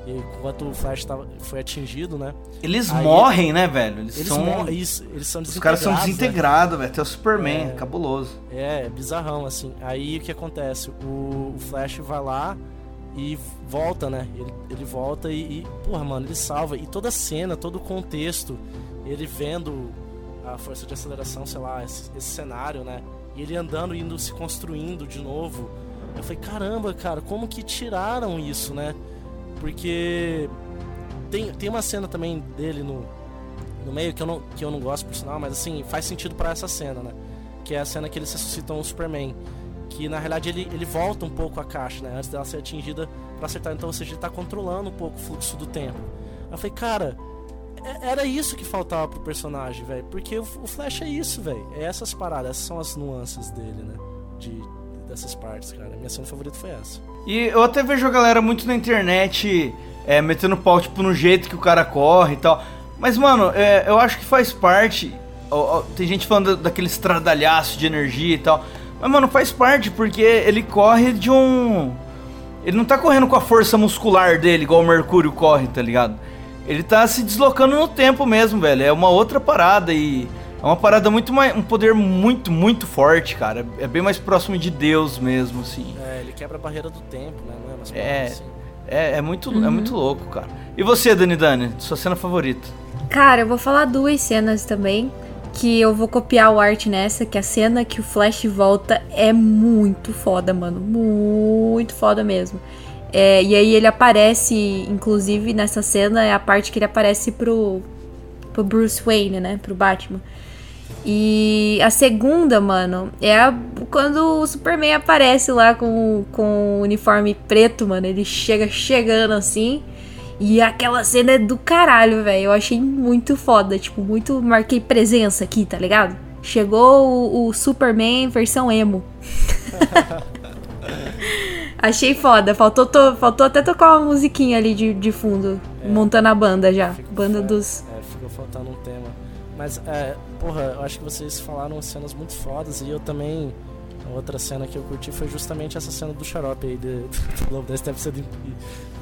E enquanto o Flash tava, foi atingido, né? Eles Aí- morrem, né, velho? Eles, Eles, são. mo- isso, eles são Os caras são desintegrados, né? velho. Até o Superman, É. cabuloso. É, é bizarrão, assim. Aí o que acontece? O, o Flash vai lá e volta, né? Ele, ele volta e, e, porra, mano, ele salva. E toda a cena, todo o contexto, ele vendo a força de aceleração, sei lá, esse, esse cenário, né? E ele andando, indo se construindo de novo. Eu falei, caramba, cara, como que tiraram isso, né? Porque tem, tem uma cena também dele no, no meio que eu, não, que eu não gosto, por sinal, mas assim, faz sentido pra essa cena, né? Que é a cena que eles ressuscitam o Superman. Que na realidade ele, ele volta um pouco a caixa, né? Antes dela ser atingida pra acertar. Então, ou seja, ele tá controlando um pouco o fluxo do tempo. Eu falei, cara, é- era isso que faltava pro personagem, velho. Porque o, o Flash é isso, velho. É essas paradas, essas são as nuances dele, né? De, dessas partes, cara. Minha cena favorita foi essa. E eu até vejo a galera muito na internet é, metendo pau, tipo, no jeito que o cara corre e tal. Mas, mano, é, eu acho que faz parte. ó, ó, tem gente falando daquele estradalhaço de energia e tal. Mas, mano, faz parte, porque ele corre de um. Ele não tá correndo com a força muscular dele, igual o Mercúrio corre, tá ligado? Ele tá se deslocando no tempo mesmo, velho. É uma outra parada e. É uma parada muito mais. Um poder muito, muito forte, cara. É bem mais próximo de Deus mesmo, assim. É, ele quebra a barreira do tempo, né? Não é É. assim. É, é muito, é muito louco, cara. E você, Dani Dani, sua cena favorita? Cara, eu vou falar duas cenas também. Que eu vou copiar o art nessa, que a cena que o Flash volta é muito foda, mano. Muito foda mesmo. É, e aí ele aparece, inclusive nessa cena, é a parte que ele aparece pro, pro Bruce Wayne, né? Pro Batman. E a segunda, mano, é a- quando o Superman aparece lá com, com o uniforme preto, mano. Ele chega chegando assim. E aquela cena é do caralho, velho. Eu achei muito foda. Tipo, muito. Marquei presença aqui, tá ligado? Chegou o, o Superman versão emo. <laughs> achei foda. Faltou, to- faltou até tocar uma musiquinha ali de, de fundo. É. Montando a banda já. Banda é, dos. É, ficou faltando um tema. Mas, é, porra, eu acho que vocês falaram cenas muito fodas e eu também. A outra cena que eu curti foi justamente essa cena do xarope aí, de, <laughs> do Lobo da sendo.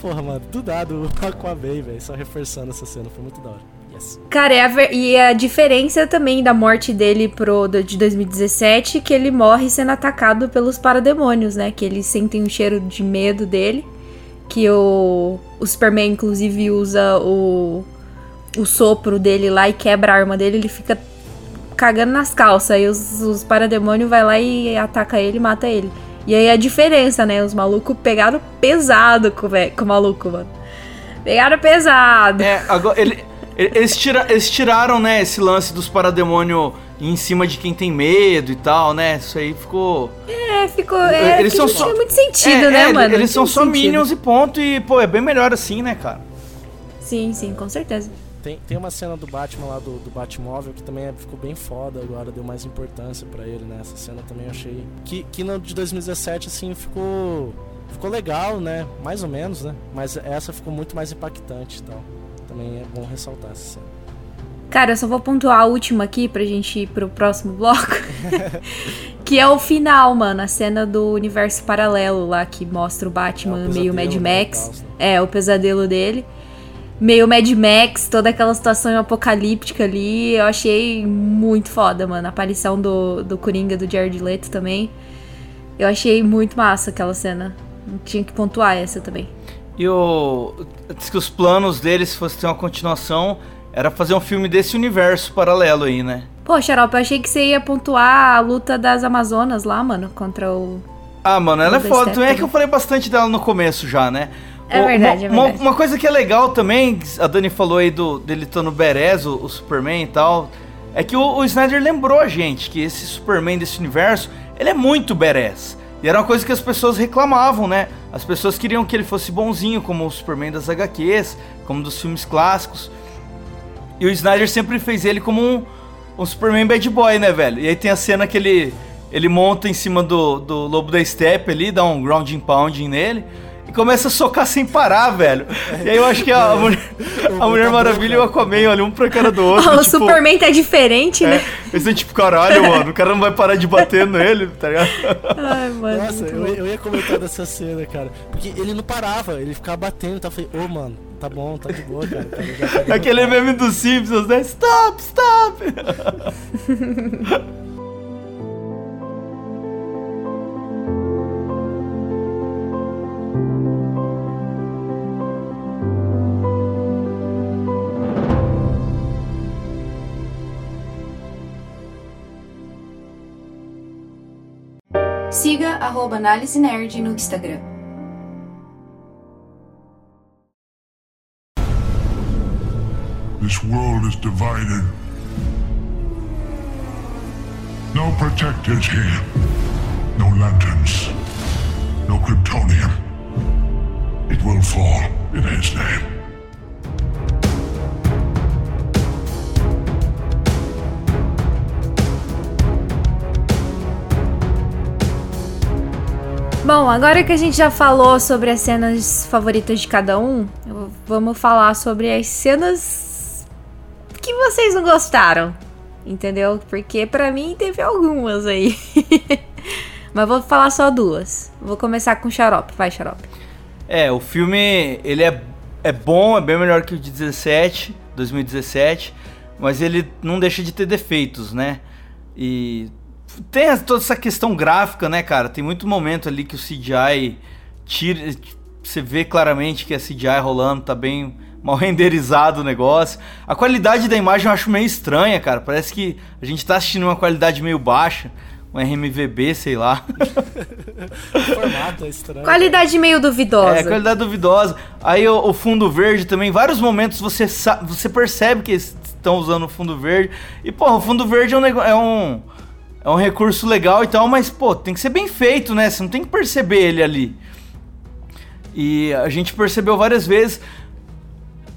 Porra, mano, do dado o <laughs> Aquaman, velho, só reforçando essa cena, foi muito da hora. Yes. Cara, é a e a diferença também da morte dele pro de 2017 que ele morre sendo atacado pelos parademônios, né? Que eles sentem um cheiro de medo dele. Que o, o Superman, inclusive, usa o, o sopro dele lá e quebra a arma dele. Ele fica cagando nas calças. Aí os, os parademônios vai lá e ataca ele e mata ele. E aí a diferença, né? Os malucos pegaram pesado com, com o maluco, mano. Pegaram pesado. É, agora ele, eles, tira, eles tiraram, né, esse lance dos parademônio em cima de quem tem medo e tal, né? Isso aí ficou. É, ficou. É, Eles são não só- tinha muito sentido, É, né, é, mano? Eles são só sentido. minions e ponto. E, pô, é bem melhor assim, né, cara? Sim, sim, com certeza. Tem, tem uma cena do Batman lá, do, do Batmóvel, que também é- ficou bem foda agora, deu mais importância pra ele, né? Essa cena também eu achei. Que, que no de 2017, assim, ficou. Ficou legal, né? Mais ou menos, né? Mas essa ficou muito mais impactante e tal. Também é bom ressaltar essa cena. Cara, eu só vou pontuar a última aqui pra gente ir pro próximo bloco. <laughs> que é o final, mano. A cena do universo paralelo lá que mostra o Batman É o meio Mad né, Max. tal, né? É, o pesadelo dele. Meio Mad Max, toda aquela situação apocalíptica ali. Eu achei muito foda, mano. A aparição do, do Coringa do Jared Leto também. Eu achei muito massa aquela cena. Tinha que pontuar essa também. E o. Diz que os planos deles, se fosse ter uma continuação, era fazer um filme desse universo paralelo aí, né? Pô, Xarope, eu achei que você ia pontuar a luta das Amazonas lá, mano, contra o. Ah, mano, ela é Toda foda. É que eu falei bastante dela no começo já, né? É verdade, uma, é uma- verdade. Uma, coisa que é legal também, a Dani falou aí do, dele estando no Beres, o, o Superman e tal, é que o, o Snyder lembrou a gente que esse Superman desse universo, ele é muito Beres. E era uma coisa que as pessoas reclamavam, né? As pessoas queriam que ele fosse bonzinho, como o Superman das HQs, como dos filmes clássicos. E o Snyder sempre fez ele como um, um Superman bad boy, né, velho? E aí tem a cena que ele, ele monta em cima do, do Lobo da Steppe ali, dá um grounding pounding nele. Começa a socar sem parar, velho. E aí eu acho que a, <laughs> a Mulher, a Mulher Maravilha e o Aquaman olham um pra cara do <laughs> outro. o tipo, Superman tá diferente, é, né? eles são tipo, caralho, <laughs> mano, o cara não vai parar de bater nele, tá ligado? Ai, mano. Nossa, eu, eu ia comentar dessa cena, cara. Porque ele não parava, ele ficava batendo, tá? Eu falei, ô mano, tá bom, tá de boa, cara. já tá Aquele meme dos Simpsons, né? Stop, stop! Arroba análise nerd no Instagram. This world is divided. No protectors here. No lanterns. No Kryptonium. It will fall in his name. Bom, agora que a gente já falou sobre as cenas favoritas de cada um, vamos falar sobre as cenas que vocês não gostaram. Entendeu? Porque pra mim teve algumas aí. <laughs> Mas vou falar só duas. Vou começar com xarope. Vai, xarope. É, o filme, ele é, é bom, é bem melhor que o de 17, 2017, mas ele não deixa de ter defeitos, né? E tem toda essa questão gráfica, né, cara? Tem muito momento ali que o CGI tira, você vê claramente que é CGI rolando, tá bem mal <laughs> renderizado o negócio. A qualidade da imagem eu acho meio estranha, cara. Parece que a gente tá assistindo uma qualidade meio baixa, um RMVB, sei lá. <laughs> O formato é estranho. Qualidade meio duvidosa. É, qualidade duvidosa. Aí o, o fundo verde também, vários momentos você, você percebe que eles estão usando o fundo verde. E, pô, o fundo verde é um, nego- é um, é um recurso legal e tal, mas, pô, tem que ser bem feito, né? Você não tem que perceber ele ali. E a gente percebeu várias vezes.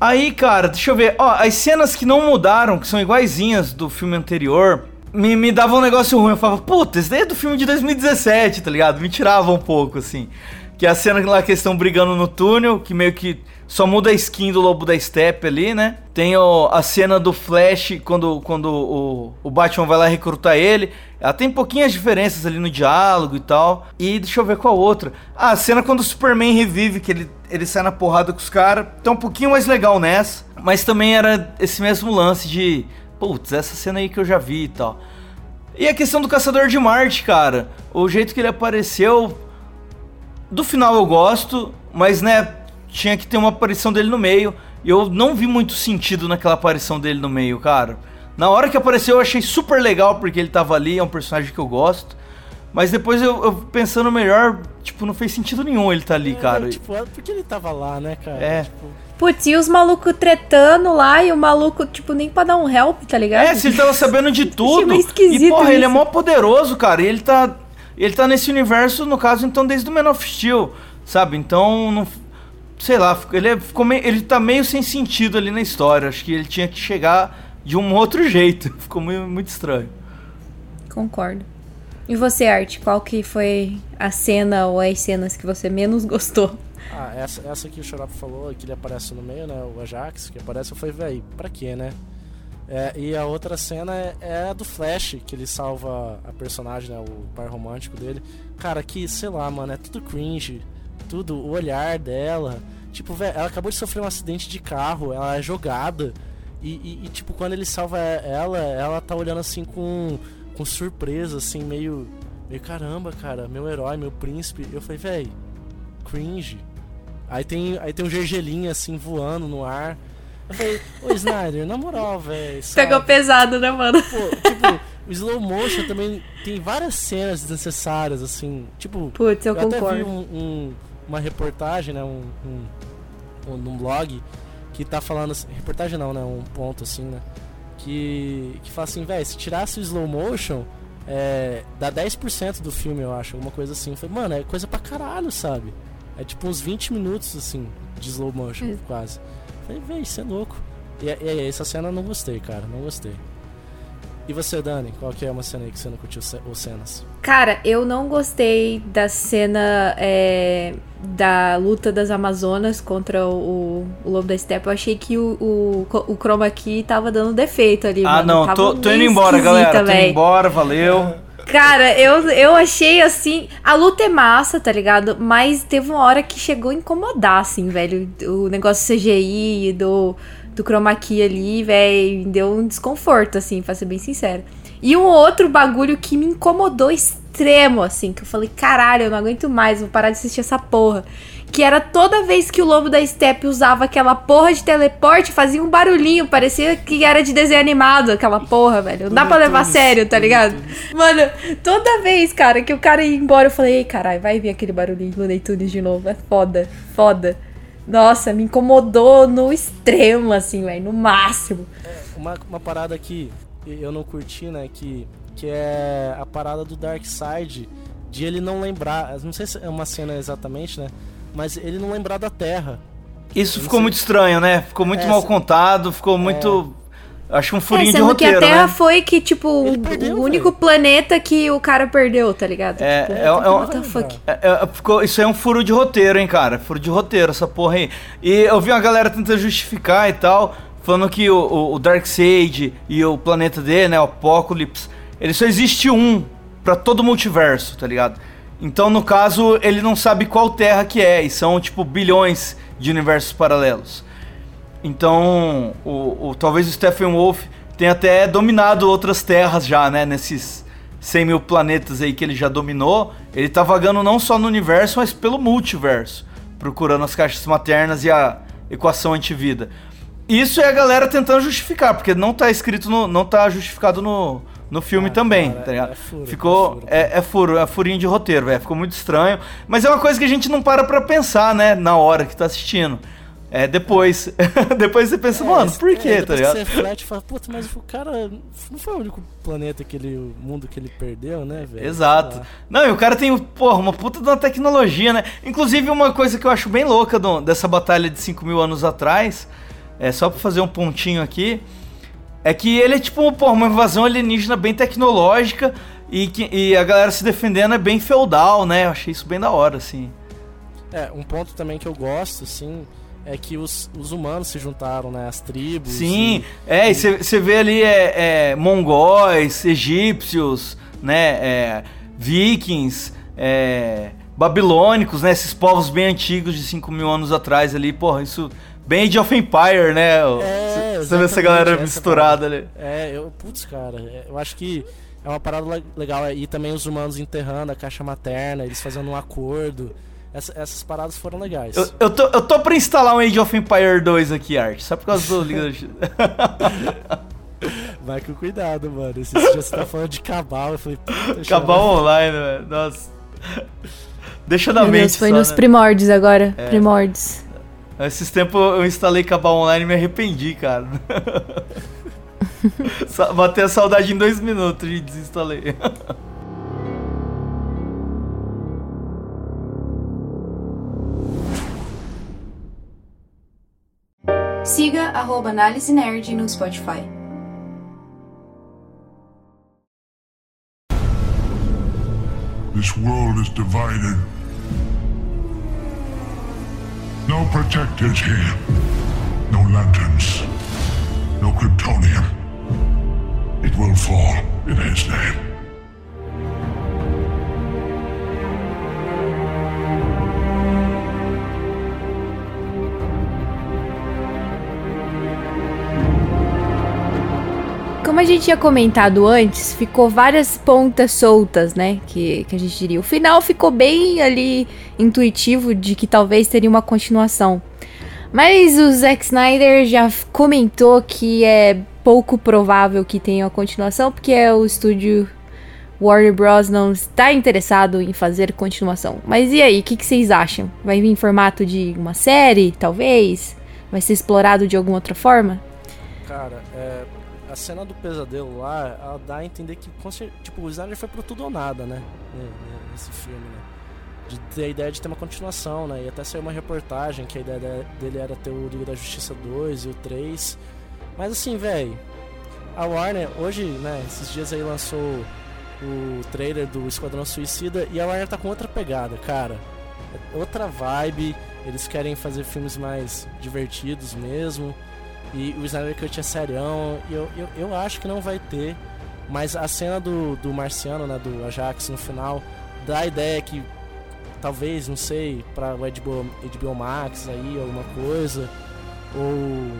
Aí, cara, deixa eu ver. Ó, as cenas que não mudaram, que são iguaizinhas do filme anterior, me, me davam um negócio ruim. Eu falava, puta, esse daí é do filme de 2017, tá ligado? Me tirava um pouco, assim. Que é a cena lá que eles estão brigando no túnel, que meio que só muda a skin do Lobo da Steppe ali, né? Tem o- a cena do Flash, quando, quando o, o Batman vai lá recrutar ele. Ela tem pouquinhas diferenças ali no diálogo e tal. E deixa eu ver qual outra. Ah, a cena quando o Superman revive, que ele, ele sai na porrada com os caras. Tá um pouquinho mais legal nessa. Mas também era esse mesmo lance de... Putz, essa cena aí que eu já vi e tal. E a questão do Caçador de Marte, cara. O jeito que ele apareceu... Do final eu gosto, mas né, tinha que ter uma aparição dele no meio. E eu não vi muito sentido naquela aparição dele no meio, cara. Na hora que apareceu eu achei super legal porque ele tava ali, é um personagem que eu gosto. Mas depois eu, eu pensando melhor, tipo, não fez sentido nenhum ele tá ali, É, cara. Tipo, é porque ele tava lá, né, cara? É. Tipo, Putz, e os malucos tretando lá e o maluco, tipo, nem pra dar um help, tá ligado? É, se ele tava sabendo de <laughs> tudo. meio esquisito E porra, ele é isso. mó poderoso, cara. E ele tá. Ele tá nesse universo, no caso, então, desde o Man of Steel, sabe? Então, não, sei lá, ele, é, ficou meio, ele tá meio sem sentido ali na história. Acho que ele tinha que chegar de um outro <laughs> jeito. Ficou muito, muito estranho. Concordo. E você, Art, qual que foi a cena ou as cenas que você menos gostou? Ah, essa, essa que o Xarope falou, que ele aparece no meio, né? O Ajax, que aparece, eu falei, véi, pra quê, né? É, e a outra cena é, é, a do Flash, que ele salva a personagem, né? O par romântico dele. Cara, que, sei lá, mano, é tudo cringe. Tudo, o olhar dela. Tipo, velho, ela acabou de sofrer um acidente de carro, ela é jogada. E, e, e, tipo, quando ele salva ela, ela tá olhando assim com, com surpresa, assim, meio. Meio caramba, cara, meu herói, meu príncipe. Eu falei, véi, cringe. Aí tem, aí tem um gergelinho assim voando no ar. Eu falei, ô Snyder, na moral, velho. Pegou pesado, né, mano? Pô, tipo, o slow motion também tem várias cenas desnecessárias, assim. Tipo, Putz, eu, eu concordo. até vi um, um, uma reportagem, né? Um, um, um, um blog que tá falando assim, reportagem não, né? Um ponto assim, né? Que, que fala assim, velho, se tirasse o slow motion, é, dá 10% do filme, eu acho, alguma coisa assim. Eu falei, mano, é coisa pra caralho, sabe? É tipo uns 20 minutos, assim, de slow motion, É. quase. Falei, véi, isso é louco. E, e essa cena eu não gostei, cara, não gostei. E você, Dani, qual que é uma cena aí que você não curtiu ou cenas? Cara, eu não gostei da cena é, da luta das Amazonas contra o, o Lobo da Steppe. Eu achei que o, o, o Chroma Key tava dando defeito ali, Ah, mano. não, Tava tô, tô indo embora, galera. Tô indo embora, valeu. Cara, eu, eu achei assim. A luta é massa, tá ligado? Mas teve uma hora que chegou a incomodar, assim, velho. O negócio CGI do, do chroma key ali, velho, deu um desconforto, assim, pra ser bem sincero. E um outro bagulho que me incomodou extremo, assim, que eu falei, caralho, eu não aguento mais, vou parar de assistir essa porra. Que era toda vez que o lobo da steppe usava aquela porra de teleporte, fazia um barulhinho, parecia que era de desenho animado aquela porra, velho. Não dá pra levar a sério, tá ligado? Mano, toda vez, cara, que o cara ia embora, eu falei, ei, caralho, vai vir aquele barulhinho do Looney Tunes de novo. É foda, foda. Nossa, me incomodou no extremo, assim, velho, no máximo. Uma, uma parada que eu não curti, né? Que, que é a parada do Darkseid de ele não lembrar. Não sei se é uma cena exatamente, né? Mas ele não lembrar da Terra. Isso ficou muito estranho, né? Ficou muito É, mal contado, ficou muito. Acho um É, furinho de sendo que roteiro, a Terra né? foi que, tipo, perdeu, o único velho. planeta que o cara perdeu, tá ligado? É, Tipo, é, é um- what the fuck? É, é, ficou, isso aí é um furo de roteiro, hein, cara? Furo de roteiro, essa porra aí. E eu vi uma galera tentando justificar e tal, falando que o, o, o Darkseid e o planeta dele, né, o Apocalypse, ele só existe um pra todo o multiverso, tá ligado? Então, no caso, ele não sabe qual terra que é, e são, tipo, bilhões de universos paralelos. Então, o, o- talvez o Stephen Wolf tenha até dominado outras terras já, né? Nesses 100 mil planetas aí que ele já dominou. Ele tá vagando não só no universo, mas pelo multiverso. Procurando as caixas maternas e a equação antivida. Isso é a galera tentando justificar, porque não tá escrito no. não tá justificado no, no filme Ah, também, cara, tá ligado? é furo, Ficou. é furo. É, é furo, é furinho de roteiro, velho. Ficou muito estranho. Mas é uma coisa que a gente não para pra pensar, né? Na hora que tá assistindo. É depois. <laughs> depois você pensa, mano, por É, quê, depois tá que ligado? Você reflete e fala, puta, mas o cara não foi o único planeta que ele. o mundo que ele perdeu, né, velho? Exato. Não, e o cara tem, porra, uma puta de uma tecnologia, né? Inclusive, uma coisa que eu acho bem louca do- dessa batalha de 5 mil anos atrás, é só pra fazer um pontinho aqui, é que ele é tipo, porra, uma invasão alienígena bem tecnológica e, que, e a galera se defendendo é bem feudal, né? Eu achei isso bem da hora, assim. É, um ponto também que eu gosto, assim, é que os, os humanos se juntaram, né? As tribos. Sim, e- é, e você vê ali é, é, mongóis, egípcios, né, é, vikings, é, babilônicos, né, esses povos bem antigos de 5 mil anos atrás ali, porra, isso bem Age of Empire, né, É, você vê essa galera essa misturada ali. É, eu, putz, cara, é, eu acho que é uma parada le- legal. E também os humanos enterrando a caixa materna, eles fazendo um acordo. Essa- essas paradas foram legais. Eu, eu, tô, eu tô pra instalar um Age of Empire 2 aqui, Art, só por causa do Liga da Justiça. Vai com cuidado, mano. Esses dias você tá falando de cabal, eu falei, puta, Xarope. online, velho, nossa. Deixa na Meu mente Deus, foi só, nos né? primórdios agora. É. Primórdios. Esses tempos eu instalei Cabal Online e me arrependi, cara. <laughs> Batei a saudade em dois minutos e desinstalei. Arroba Análise Nerd no Spotify. This world is divided. No protectors here. No lanterns. No Kryptonium. It will fall in his name. Como a gente tinha comentado antes, ficou várias pontas soltas, né? Que, que a gente diria. O final ficou bem ali intuitivo de que talvez teria uma continuação. Mas o Zack Snyder já comentou que é pouco provável que tenha uma continuação, porque é o estúdio Warner Bros. não está interessado em fazer continuação. Mas e aí, o que, que vocês acham? Vai vir em formato de uma série, talvez? Vai ser explorado de alguma outra forma? Cara, é, cena do pesadelo lá, ela dá a entender que, tipo, o Snyder foi pro tudo ou nada, né? né, né, Nesse filme, né? De ter a ideia de ter uma continuação, né? E até saiu uma reportagem que a ideia de- dele era ter o Liga da Justiça 2 e o 3. Mas assim, velho, a Warner, hoje, né, esses dias aí lançou o trailer do Esquadrão Suicida e a Warner tá com outra pegada, cara. É outra vibe, eles querem fazer filmes mais divertidos mesmo. E o Snyder Cut é serião. E eu, eu, eu acho que não vai ter. Mas a cena do, do Marciano, né? Do Ajax no final, dá a ideia que talvez, não sei, pra o HBO, HBO Max aí, alguma coisa. Ou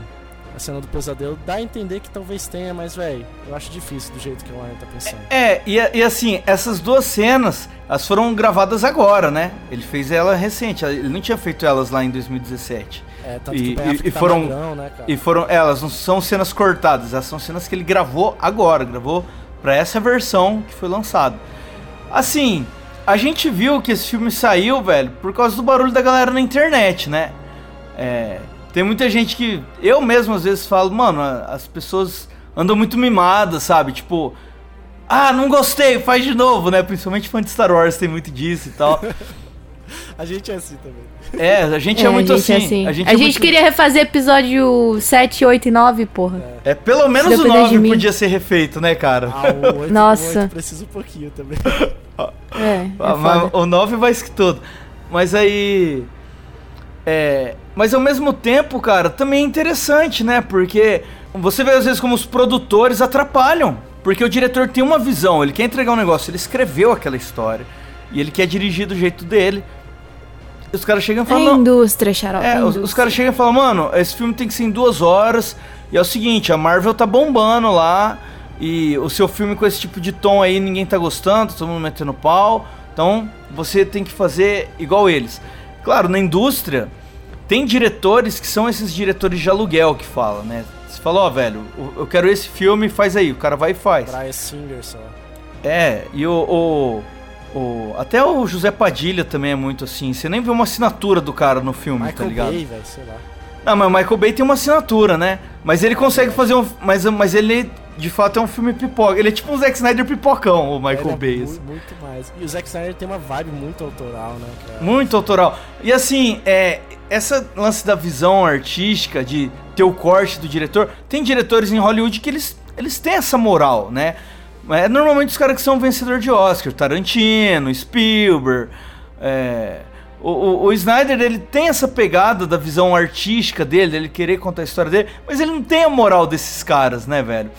a cena do pesadelo, dá a entender que talvez tenha, mas, velho, eu acho difícil do jeito que o Warner tá pensando. É, e, e assim, essas duas cenas, elas foram gravadas agora, né? Ele fez ela recente, ele não tinha feito elas lá em 2017. É, tanto E- que e- e tá foram- magrão, né, cara? E foram, elas não são cenas cortadas, elas são cenas que ele gravou agora, gravou pra essa versão que foi lançada. Assim, a gente viu que esse filme saiu, velho, por causa do barulho da galera na internet, né? É, tem muita gente que eu mesmo às vezes falo, mano, as pessoas andam muito mimadas, sabe? Tipo, ah, não gostei, faz de novo, né? Principalmente fã de Star Wars tem muito disso e tal. <laughs> A gente é assim também. É, a gente é, muito gente, assim. A A gente, gente, é muito- queria refazer episódio 7, 8 e 9, porra. É, pelo menos Se o depender de 9 mim. podia ser refeito, né, cara? Ah, o 8, Nossa. O 8 precisa um pouquinho também. É, <laughs> é Ah, mas foda. o 9 vai que tudo. Mas aí. É. Mas ao mesmo tempo, cara, também é interessante, né? Porque você vê às vezes como os produtores atrapalham. Porque o diretor tem uma visão, ele quer entregar um negócio, ele escreveu aquela história. E ele quer dirigir do jeito dele. Os caras chegam e É falam. "Não, indústria, xarope. é, é os, indústria. os caras chegam e falam, mano, esse filme tem que ser em duas horas. E é o seguinte, a Marvel tá bombando lá. E o seu filme com esse tipo de tom aí ninguém tá gostando, todo mundo metendo pau. Então você tem que fazer igual eles. Claro, na indústria, tem diretores que são esses diretores de aluguel que falam, né? Você fala, ó, velho, eu- quero esse filme, faz aí. O cara vai e faz. Brian Singer só. É, e o, o, o- Até o José Padilha também é muito assim. Você nem vê uma assinatura do cara no filme, tá Michael ligado? Bay, velho, sei lá. Não, mas o Michael Bay tem uma assinatura, né? Mas ele consegue fazer um. Mas, mas ele, de fato, é um filme pipoca. Ele é tipo um Zack Snyder pipocão, o Michael é Bay. mu- assim. Muito mais. E o Zack Snyder tem uma vibe muito autoral, né, cara? Muito autoral. E assim, é. Essa lance da visão artística, de ter o corte do diretor. Tem diretores em Hollywood que eles, eles têm essa moral, né? É normalmente os caras que são vencedor de Oscar. Tarantino, Spielberg. É, o, o, o Snyder, ele tem essa pegada da visão artística dele, ele querer contar a história dele, mas ele não tem a moral desses caras, né, velho?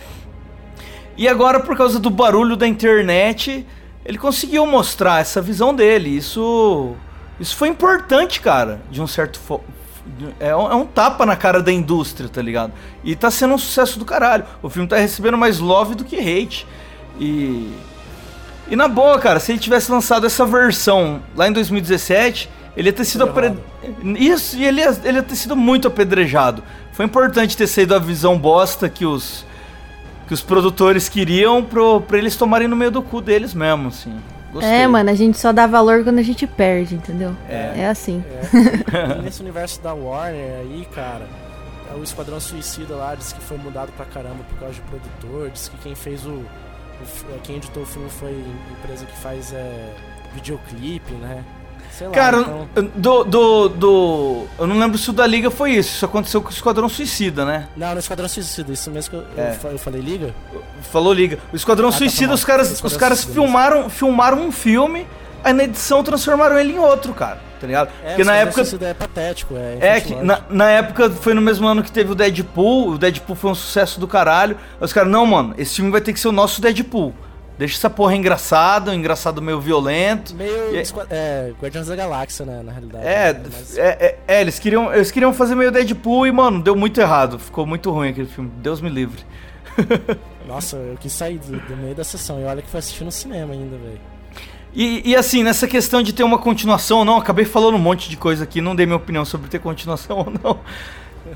E agora, por causa do barulho da internet, ele conseguiu mostrar essa visão dele. Isso, isso foi importante, cara, de um certo. É um, é um tapa na cara da indústria, tá ligado? E tá sendo um sucesso do caralho. O filme tá recebendo mais love do que hate. E. E na boa, cara, se ele tivesse lançado essa versão lá em 2017, ele ia ter sido apre... Isso, e ele ia, ele ia ter sido muito apedrejado. Foi importante ter saído a visão bosta que os que os produtores queriam pro, pra eles tomarem no meio do cu deles mesmo, assim. Gostei. É, mano, a gente só dá valor quando a gente perde, entendeu? É. É, assim. É. <laughs> E nesse universo da Warner aí, cara, o Esquadrão Suicida lá diz que foi mudado pra caramba por causa de produtor, diz que quem fez o. o quem editou o filme foi a empresa que faz é, videoclipe, né? Sei lá, Cara, então- do, do, do. Eu não lembro se o da Liga foi isso. Isso aconteceu com o Esquadrão Suicida, né? Não, no Esquadrão Suicida, isso mesmo que eu, É. eu falei, liga? Falou Liga. O Esquadrão Ah, tá, Suicida, tá os caras, Esquadrão os caras Suicida, filmaram, filmaram um filme, aí na edição transformaram ele em outro, cara. Tá ligado? É, Porque o na Esquadrão época. Suicida é patético, é É, que na, na época foi no mesmo ano que teve o Deadpool. O Deadpool foi um sucesso do caralho. Aí os caras, não, mano, esse filme vai ter que ser o nosso Deadpool. Deixa essa porra engraçado, um engraçado meio violento. Meio esqua- é, Guardiões da Galáxia, né, na realidade. É, né, mas- é, é, é, eles, queriam, eles queriam fazer meio Deadpool e, mano, deu muito errado. Ficou muito ruim aquele filme. Deus me livre. <laughs> Nossa, eu quis sair do, do meio da sessão e olha que foi assistir no cinema ainda, velho. E, e assim, nessa questão de ter uma continuação ou não, acabei falando um monte de coisa aqui, não dei minha opinião sobre ter continuação <laughs> ou não.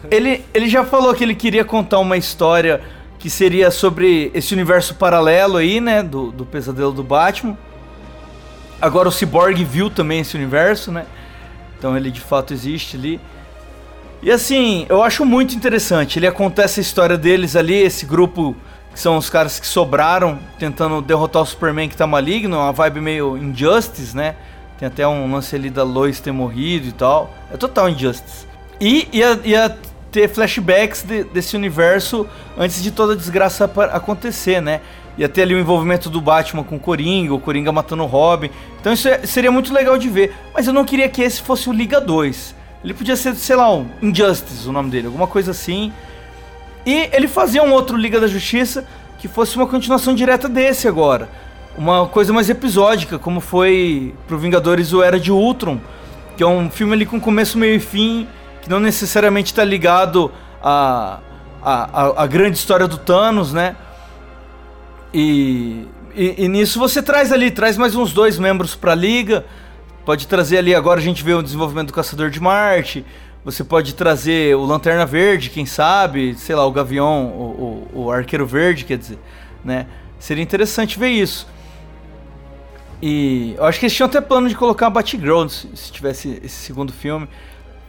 Ele, ele já falou que ele queria contar uma história que seria sobre esse universo paralelo aí, né? Do, do pesadelo do Batman. Agora o Cyborg viu também esse universo, né? Então ele de fato existe ali. E assim, eu acho muito interessante. Ele acontece a história deles ali, esse grupo que são os caras que sobraram tentando derrotar o Superman que tá maligno, uma vibe meio Injustice, né? Tem até um lance ali da Lois ter morrido e tal. É total Injustice. E ia, ia ter flashbacks de- desse universo antes de toda a desgraça acontecer, né? Ia ter ali o envolvimento do Batman com o Coringa, o Coringa matando o Robin. Então isso é- seria muito legal de ver. Mas eu não queria que esse fosse o Liga 2. Ele podia ser, sei lá, um Injustice, o nome dele, alguma coisa assim. E ele fazia um outro Liga da Justiça que fosse uma continuação direta desse agora. Uma coisa mais episódica, como foi pro Vingadores o Era de Ultron, que é um filme ali com começo, meio e fim, que não necessariamente está ligado à, à, grande história do Thanos, né? E, e, e nisso você traz ali, traz mais uns dois membros pra liga. Pode trazer ali, agora a gente vê o desenvolvimento do Caçador de Marte. Você pode trazer o Lanterna Verde, quem sabe, sei lá, o Gavião, o, o, o Arqueiro Verde, quer dizer, né? Seria interessante ver isso. E eu acho que eles tinham até plano de colocar a Batgirl se, se tivesse esse segundo filme.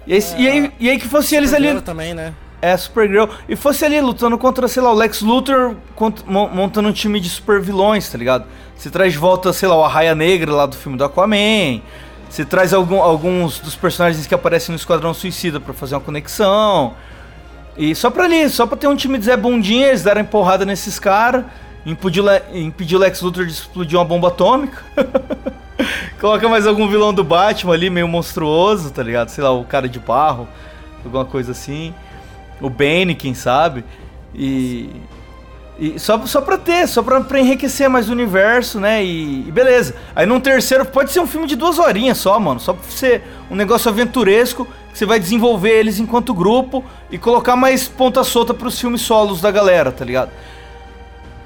E aí, e aí, e aí que fosse eles ali. Também, né? É, Supergirl. E fosse ali lutando contra, sei lá, o Lex Luthor cont- mon- montando um time de super vilões, tá ligado? Você traz de volta, sei lá, o Arraia Negra lá do filme do Aquaman. Você traz algum- alguns dos personagens que aparecem no Esquadrão Suicida pra fazer uma conexão. E só pra ali, só pra ter um time de Zé Bundinha, eles darem porrada nesses caras. Impedir o Lex Luthor de explodir uma bomba atômica. <laughs> Coloca mais algum vilão do Batman ali, meio monstruoso, tá ligado? Sei lá, o cara de barro, alguma coisa assim. O Bane, quem sabe. E. E só, só pra ter, só pra, pra enriquecer mais o universo, né? E, e beleza. Aí num terceiro, pode ser um filme de duas horinhas só, mano. Só pra ser um negócio aventuresco, você vai desenvolver eles enquanto grupo e colocar mais ponta solta pros filmes solos da galera, tá ligado?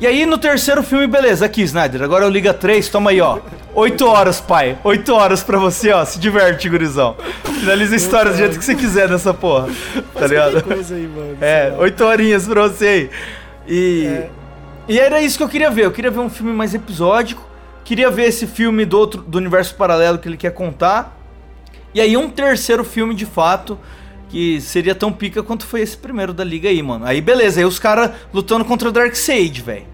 E aí no terceiro filme, beleza, aqui, Snyder, agora eu Liga 3, toma aí, ó. Oito horas, pai. Oito horas pra você, ó. Se diverte, gurizão. Finaliza a história do jeito que você quiser nessa porra. Tá ligado? coisa aí, mano. É, sei lá. oito horinhas pra você aí. E. É. E era isso que eu queria ver. Eu queria ver um filme mais episódico. Queria ver esse filme do outro do universo paralelo que ele quer contar. E aí um terceiro filme de fato. Que seria tão pica quanto foi esse primeiro da liga aí, mano. Aí beleza, aí os caras lutando contra o Darkseid, velho.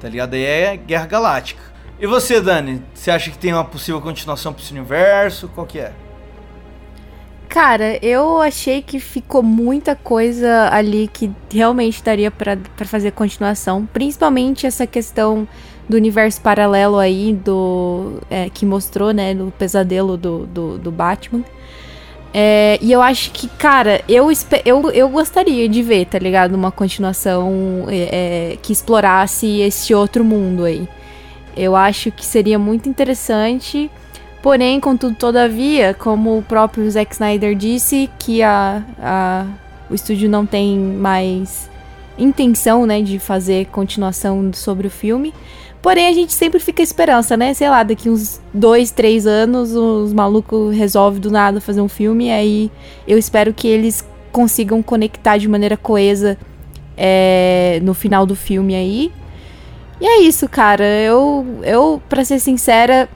Tá ligado? Aí é Guerra Galáctica. E você, Dani? Você acha que tem uma possível continuação pra esse universo? Qual que é? Cara, eu achei que ficou muita coisa ali que realmente daria pra fazer continuação. Principalmente essa questão do universo paralelo aí, do é, que mostrou, né, no pesadelo do, do, do Batman. É, e eu acho que, cara, eu, eu, eu gostaria de ver, tá ligado? Uma continuação é, é, que explorasse esse outro mundo aí. Eu acho que seria muito interessante. Porém, contudo, todavia, como o próprio Zack Snyder disse, que a, a- o estúdio não tem mais intenção, né, de fazer continuação sobre o filme. Porém, a gente sempre fica esperança, né? Sei lá, daqui uns dois, três anos, os malucos resolvem do nada fazer um filme. Aí eu espero que eles consigam conectar de maneira coesa é, no final do filme aí. E é isso, cara. Eu, eu pra ser sincera,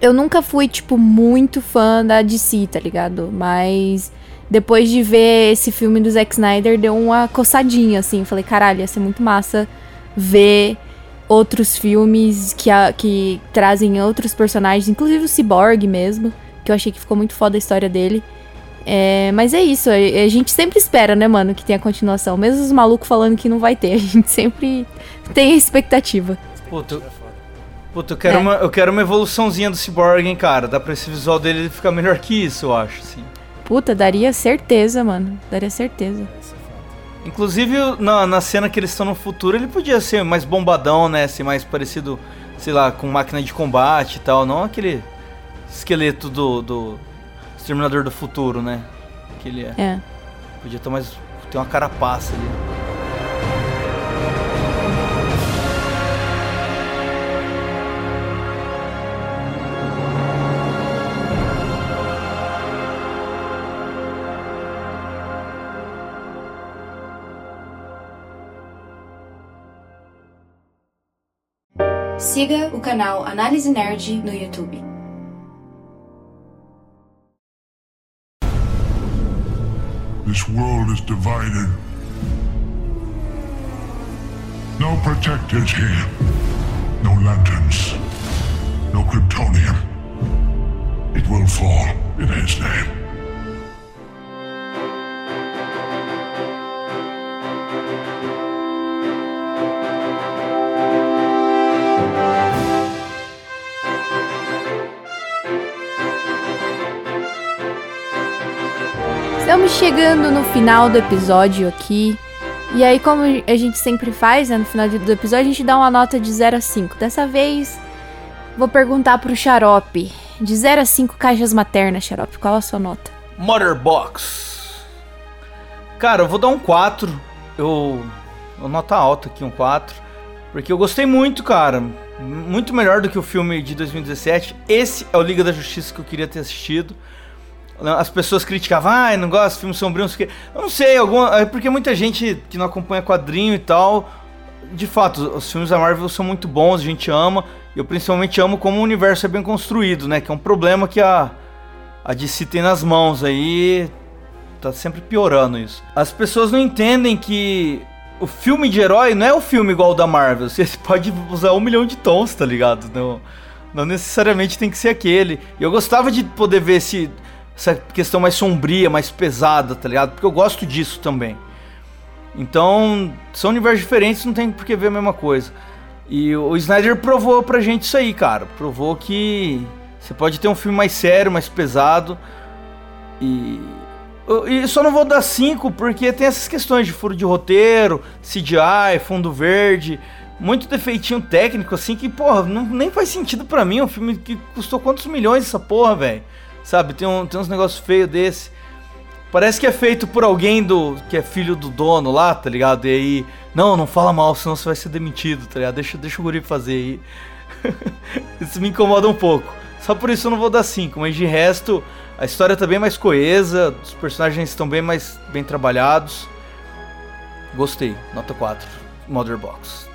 eu nunca fui, tipo, muito fã da DC, tá ligado? Mas depois de ver esse filme do Zack Snyder, deu uma coçadinha, assim. Falei, caralho, ia ser muito massa ver outros filmes que, a- que trazem outros personagens, inclusive o Cyborg mesmo. que eu achei que ficou muito foda a história dele. É, mas é isso, a, a gente sempre espera, né, mano, que tenha continuação. Mesmo os malucos falando que não vai ter, <laughs> a gente sempre tem a expectativa. Puta, eu, É foda. puta, eu, quero É. uma, eu quero uma evoluçãozinha do Cyborg, hein, cara. Dá pra esse visual dele ficar melhor que isso, eu acho, assim. Puta, daria certeza, mano. Daria certeza. É. Inclusive, na, na cena que eles estão no futuro, ele podia ser mais bombadão, né? Ser mais parecido, sei lá, com máquina de combate e tal. Não aquele esqueleto do, do Exterminador do Futuro, né? Que ele é. É. Podia ter mais. ter uma carapaça ali. O canal Análise Nerd no YouTube. This world is divided. No protectors here. No lanterns. No Kryptonium. It will fall in his name. Estamos chegando no final do episódio aqui. E aí, como a gente sempre faz, né? No final do episódio, a gente dá uma nota de 0 a 5. Dessa vez, vou perguntar pro Xarope. De 0 a 5 caixas maternas, Xarope, qual a sua nota? Mother Box. Cara, eu vou dar um 4. Eu. eu nota alta aqui, um 4. Porque eu gostei muito, cara. Muito melhor do que o filme de 2017. Esse é o Liga da Justiça que eu queria ter assistido. As pessoas criticavam, ah, não gosto de filmes sombrios, porque. Eu não sei, alguma. É porque muita gente que não acompanha quadrinho e tal. De fato, os filmes da Marvel são muito bons, a gente ama. Eu principalmente amo como o universo é bem construído, né? Que é um problema que a, a DC tem nas mãos aí. Tá sempre piorando isso. As pessoas não entendem que o filme de herói não é o filme igual o da Marvel. <laughs> Você pode usar um milhão de tons, tá ligado? Não, não necessariamente tem que ser aquele. E eu gostava de poder ver esse, essa questão mais sombria, mais pesada, tá ligado? Porque eu gosto disso também. Então, são universos diferentes, não tem por que ver a mesma coisa. E o Snyder provou pra gente isso aí, cara. Provou que você pode ter um filme mais sério, mais pesado. E. E só não vou dar 5 porque tem essas questões de furo de roteiro, CGI, fundo verde, muito defeitinho técnico, assim, que, porra, não, nem faz sentido pra mim. Um filme que custou quantos milhões essa porra, velho? Sabe, tem, um, tem uns negócios feios desse. Parece que é feito por alguém do que é filho do dono lá, tá ligado? E aí, não, não fala mal, senão você vai ser demitido, tá ligado? Deixa, deixa o guri fazer aí. <laughs> isso me incomoda um pouco. Só por isso eu não vou dar 5, mas de resto, a história tá bem mais coesa, os personagens estão bem mais bem trabalhados. Gostei, nota 4, Mother Box.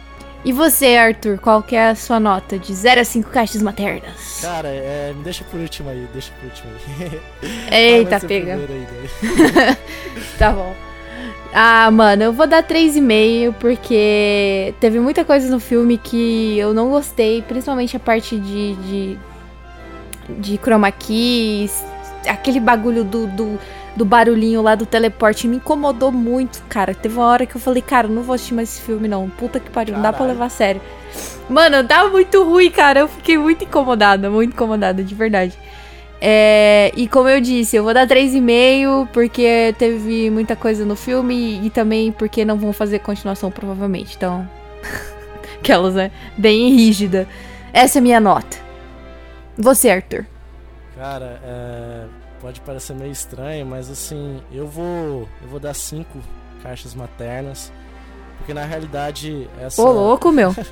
E você, Arthur, qual que é a sua nota de 0 a 5 caixas maternas? Cara, é, me deixa por último aí, deixa por último aí. <laughs> Eita, pega. daí. <laughs> Tá bom. Ah, mano, eu vou dar 3,5 porque teve muita coisa no filme que eu não gostei, principalmente a parte de de, de chroma key, s- aquele bagulho do, do, do barulhinho lá do teleporte me incomodou muito, cara. Teve uma hora que eu falei, cara, não vou assistir mais esse filme não. Puta que pariu, não dá pra Caralho. levar a sério. Mano, tá muito ruim, cara. Eu fiquei muito incomodada, muito incomodada, de verdade. É, e como eu disse, eu vou dar 3,5 porque teve muita coisa no filme e também porque não vão fazer continuação provavelmente. Então, <laughs> aquelas, né? Bem rígida. Essa é a minha nota. Você, Arthur. Cara, é, pode parecer meio estranho, mas assim, eu vou, eu vou dar cinco caixas maternas, porque na realidade essa Ô, louco, meu. <laughs>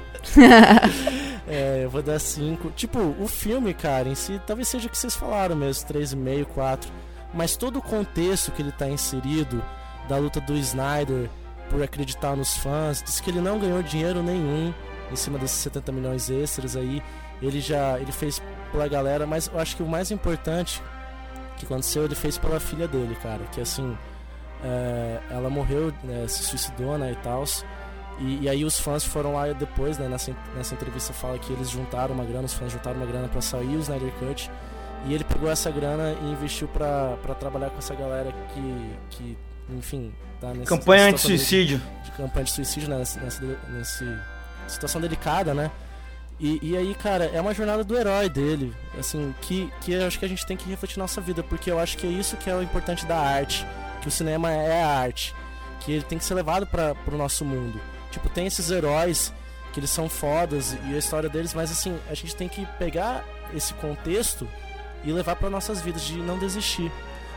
É, eu vou dar 5. Tipo, o filme, cara, em si, talvez seja o que vocês falaram mesmo, 3,5, 4. Mas todo o contexto que ele tá inserido, da luta do Snyder por acreditar nos fãs, diz que ele não ganhou dinheiro nenhum em cima desses 70 milhões extras aí. Ele já ele fez pela galera, mas eu acho que o mais importante que aconteceu, ele fez pela filha dele, cara. Que assim, é, ela morreu, né, se suicidou, né, e tal. E, e aí os fãs foram lá depois, né, nessa, nessa entrevista fala que eles juntaram uma grana, os fãs juntaram uma grana pra sair o Snyder Cut. E ele pegou essa grana e investiu pra, pra trabalhar com essa galera que, que enfim, tá nessa Campanha situação de- anti-suicídio. de campanha de suicídio né, nessa, nessa, nessa situação delicada, né? E, e aí, cara, é uma jornada do herói dele, assim, que, que eu acho que a gente tem que refletir nossa vida, porque eu acho que é isso que é o importante da arte, que o cinema é a arte, que ele tem que ser levado para pro nosso mundo. Tipo, tem esses heróis que eles são fodas e a história deles, mas assim, a gente tem que pegar esse contexto e levar para nossas vidas de não desistir.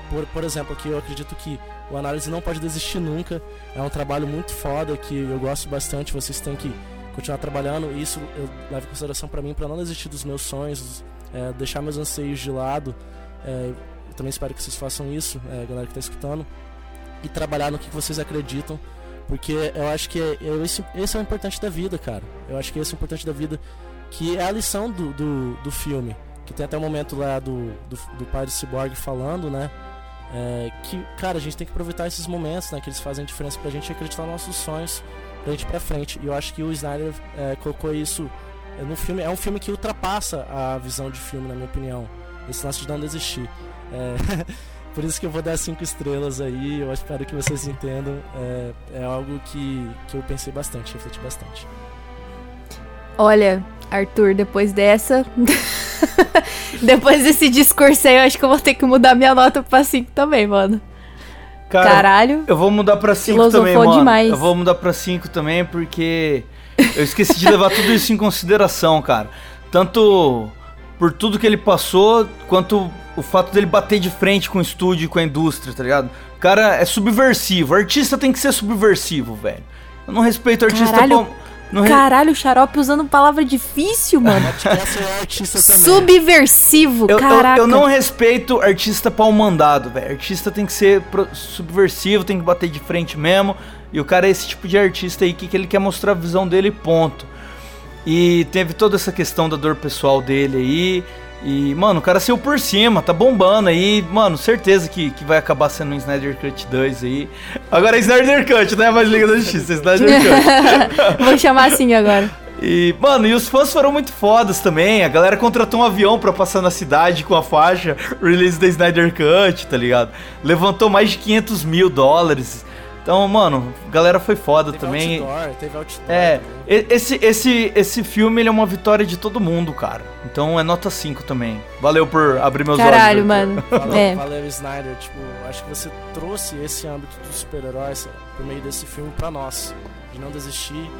Por, por exemplo, que eu acredito que o análise não pode desistir nunca. É um trabalho muito foda que eu gosto bastante. Vocês têm que continuar trabalhando. E isso eu levo em consideração para mim, para não desistir dos meus sonhos, é, deixar meus anseios de lado. É, eu também espero que vocês façam isso, é, galera que tá escutando, e trabalhar no que vocês acreditam. Porque eu acho que é, é esse, esse é o importante da vida, cara. Eu acho que esse é o importante da vida, que é a lição do, do, do filme. Que tem até o momento lá do, do, do pai do Cyborg falando, né? É, que, cara, a gente tem que aproveitar esses momentos, né? Que eles fazem diferença pra gente acreditar nos nossos sonhos ir pra frente. E eu acho que o Snyder é, colocou isso é, no filme. É um filme que ultrapassa a visão de filme, na minha opinião. Esse lance de não desistir. É, <laughs> por isso que eu vou dar cinco estrelas aí. Eu espero que vocês entendam. É, é algo que, que eu pensei bastante, refleti bastante. Olha, Arthur, depois dessa. <laughs> depois desse discurso aí, eu acho que eu vou ter que mudar minha nota pra 5 também, mano. Cara, Caralho. eu vou mudar pra 5 Filosofou também, mano. demais. Eu vou mudar pra 5 também porque eu esqueci de levar tudo isso em consideração, cara. Tanto por tudo que ele passou, quanto o fato dele bater de frente com o estúdio e com a indústria, tá ligado? O cara é subversivo. O artista tem que ser subversivo, velho. Eu não respeito o artista Caralho. como. Não Caralho, o xarope usando palavra difícil, mano. Essa é artista também. Subversivo, Eu, eu- caraca. eu não respeito artista pau mandado, velho. Artista tem que ser pro- subversivo, tem que bater de frente mesmo. E o cara é esse tipo de artista aí que, que ele quer mostrar a visão dele, ponto. E teve toda essa questão da dor pessoal dele aí. E, mano, o cara saiu por cima, tá bombando aí. Mano, certeza que, que vai acabar sendo um Snyder Cut 2 aí. Agora é Snyder Cut, não é mais Liga da Justiça, é Snyder <laughs> Cut. Vou chamar assim agora. E, mano, e os fãs foram muito fodas também. A galera contratou um avião pra passar na cidade com a faixa release da Snyder Cut, tá ligado? Levantou mais de 500 mil dólares. Então, mano, galera foi foda Teve também. outdoor, teve outdoor É, esse, esse, esse filme ele é uma vitória de todo mundo, cara. Então é nota 5 também. Valeu por abrir meus Caralho, olhos. Arthur. mano. Valeu, <laughs> É. valeu, Snyder. Tipo, acho que você trouxe esse âmbito dos super-heróis por meio desse filme pra nós. De não desistir.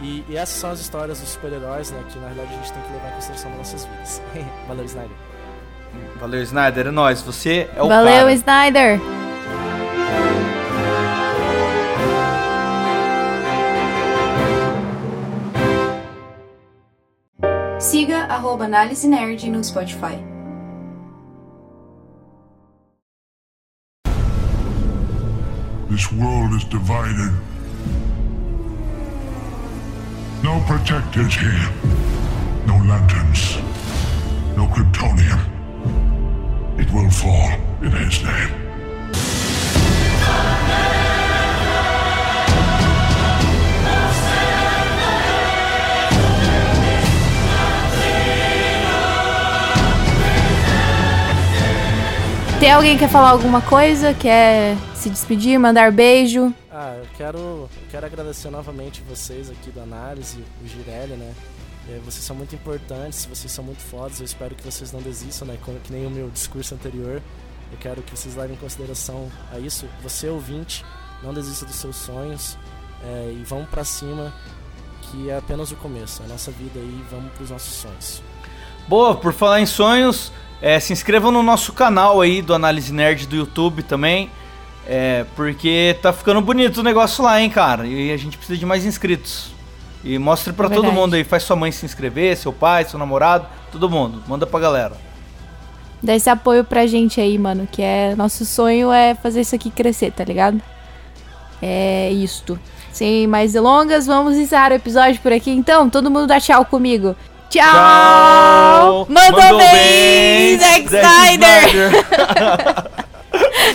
E, e essas são as histórias dos super-heróis, né? Que na verdade a gente tem que levar em consideração nas nossas vidas. <laughs> valeu, Snyder. Valeu, Snyder. É nóis. Você é o Valeu, cara. Snyder. Siga arroba Análise Nerd no Spotify. This world is divided. No protectors here. No lanterns. No Kryptonium. It will fall in his name. Tem alguém que quer falar alguma coisa? Quer se despedir, mandar beijo? Ah, eu quero, eu quero agradecer novamente vocês aqui do Análise, o Girelli, né? É, vocês são muito importantes, vocês são muito fodas. Eu espero que vocês não desistam, né? Que nem o meu discurso anterior. Eu quero que vocês levem em consideração a isso. Você, ouvinte, não desista dos seus sonhos é, e vamos pra cima, que é apenas o começo. É a nossa vida aí, vamos pros nossos sonhos. Boa, por falar em sonhos, é, se inscrevam no nosso canal aí do Análise Nerd do YouTube também. É, porque tá ficando bonito o negócio lá, hein, cara. E a gente precisa de mais inscritos. E mostre pra É todo mundo aí. Faz sua mãe se inscrever, seu pai, seu namorado, todo mundo. Manda pra galera. Dá esse apoio pra gente aí, mano. Que é. Nosso sonho é fazer isso aqui crescer, tá ligado? É isto. Sem mais delongas, vamos encerrar o episódio por aqui então. Todo mundo dá tchau comigo. Tchau! Tchau! Mandou, bem, Zack Snyder! <laughs>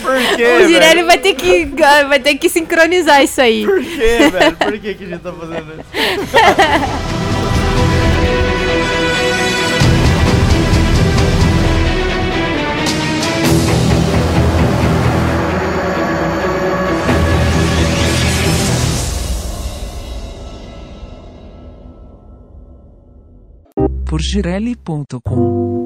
Por quê, O Girelli vai ter que vai ter que sincronizar isso aí. Por quê, velho? Por que, que a gente tá fazendo isso? <laughs> por girelli.com.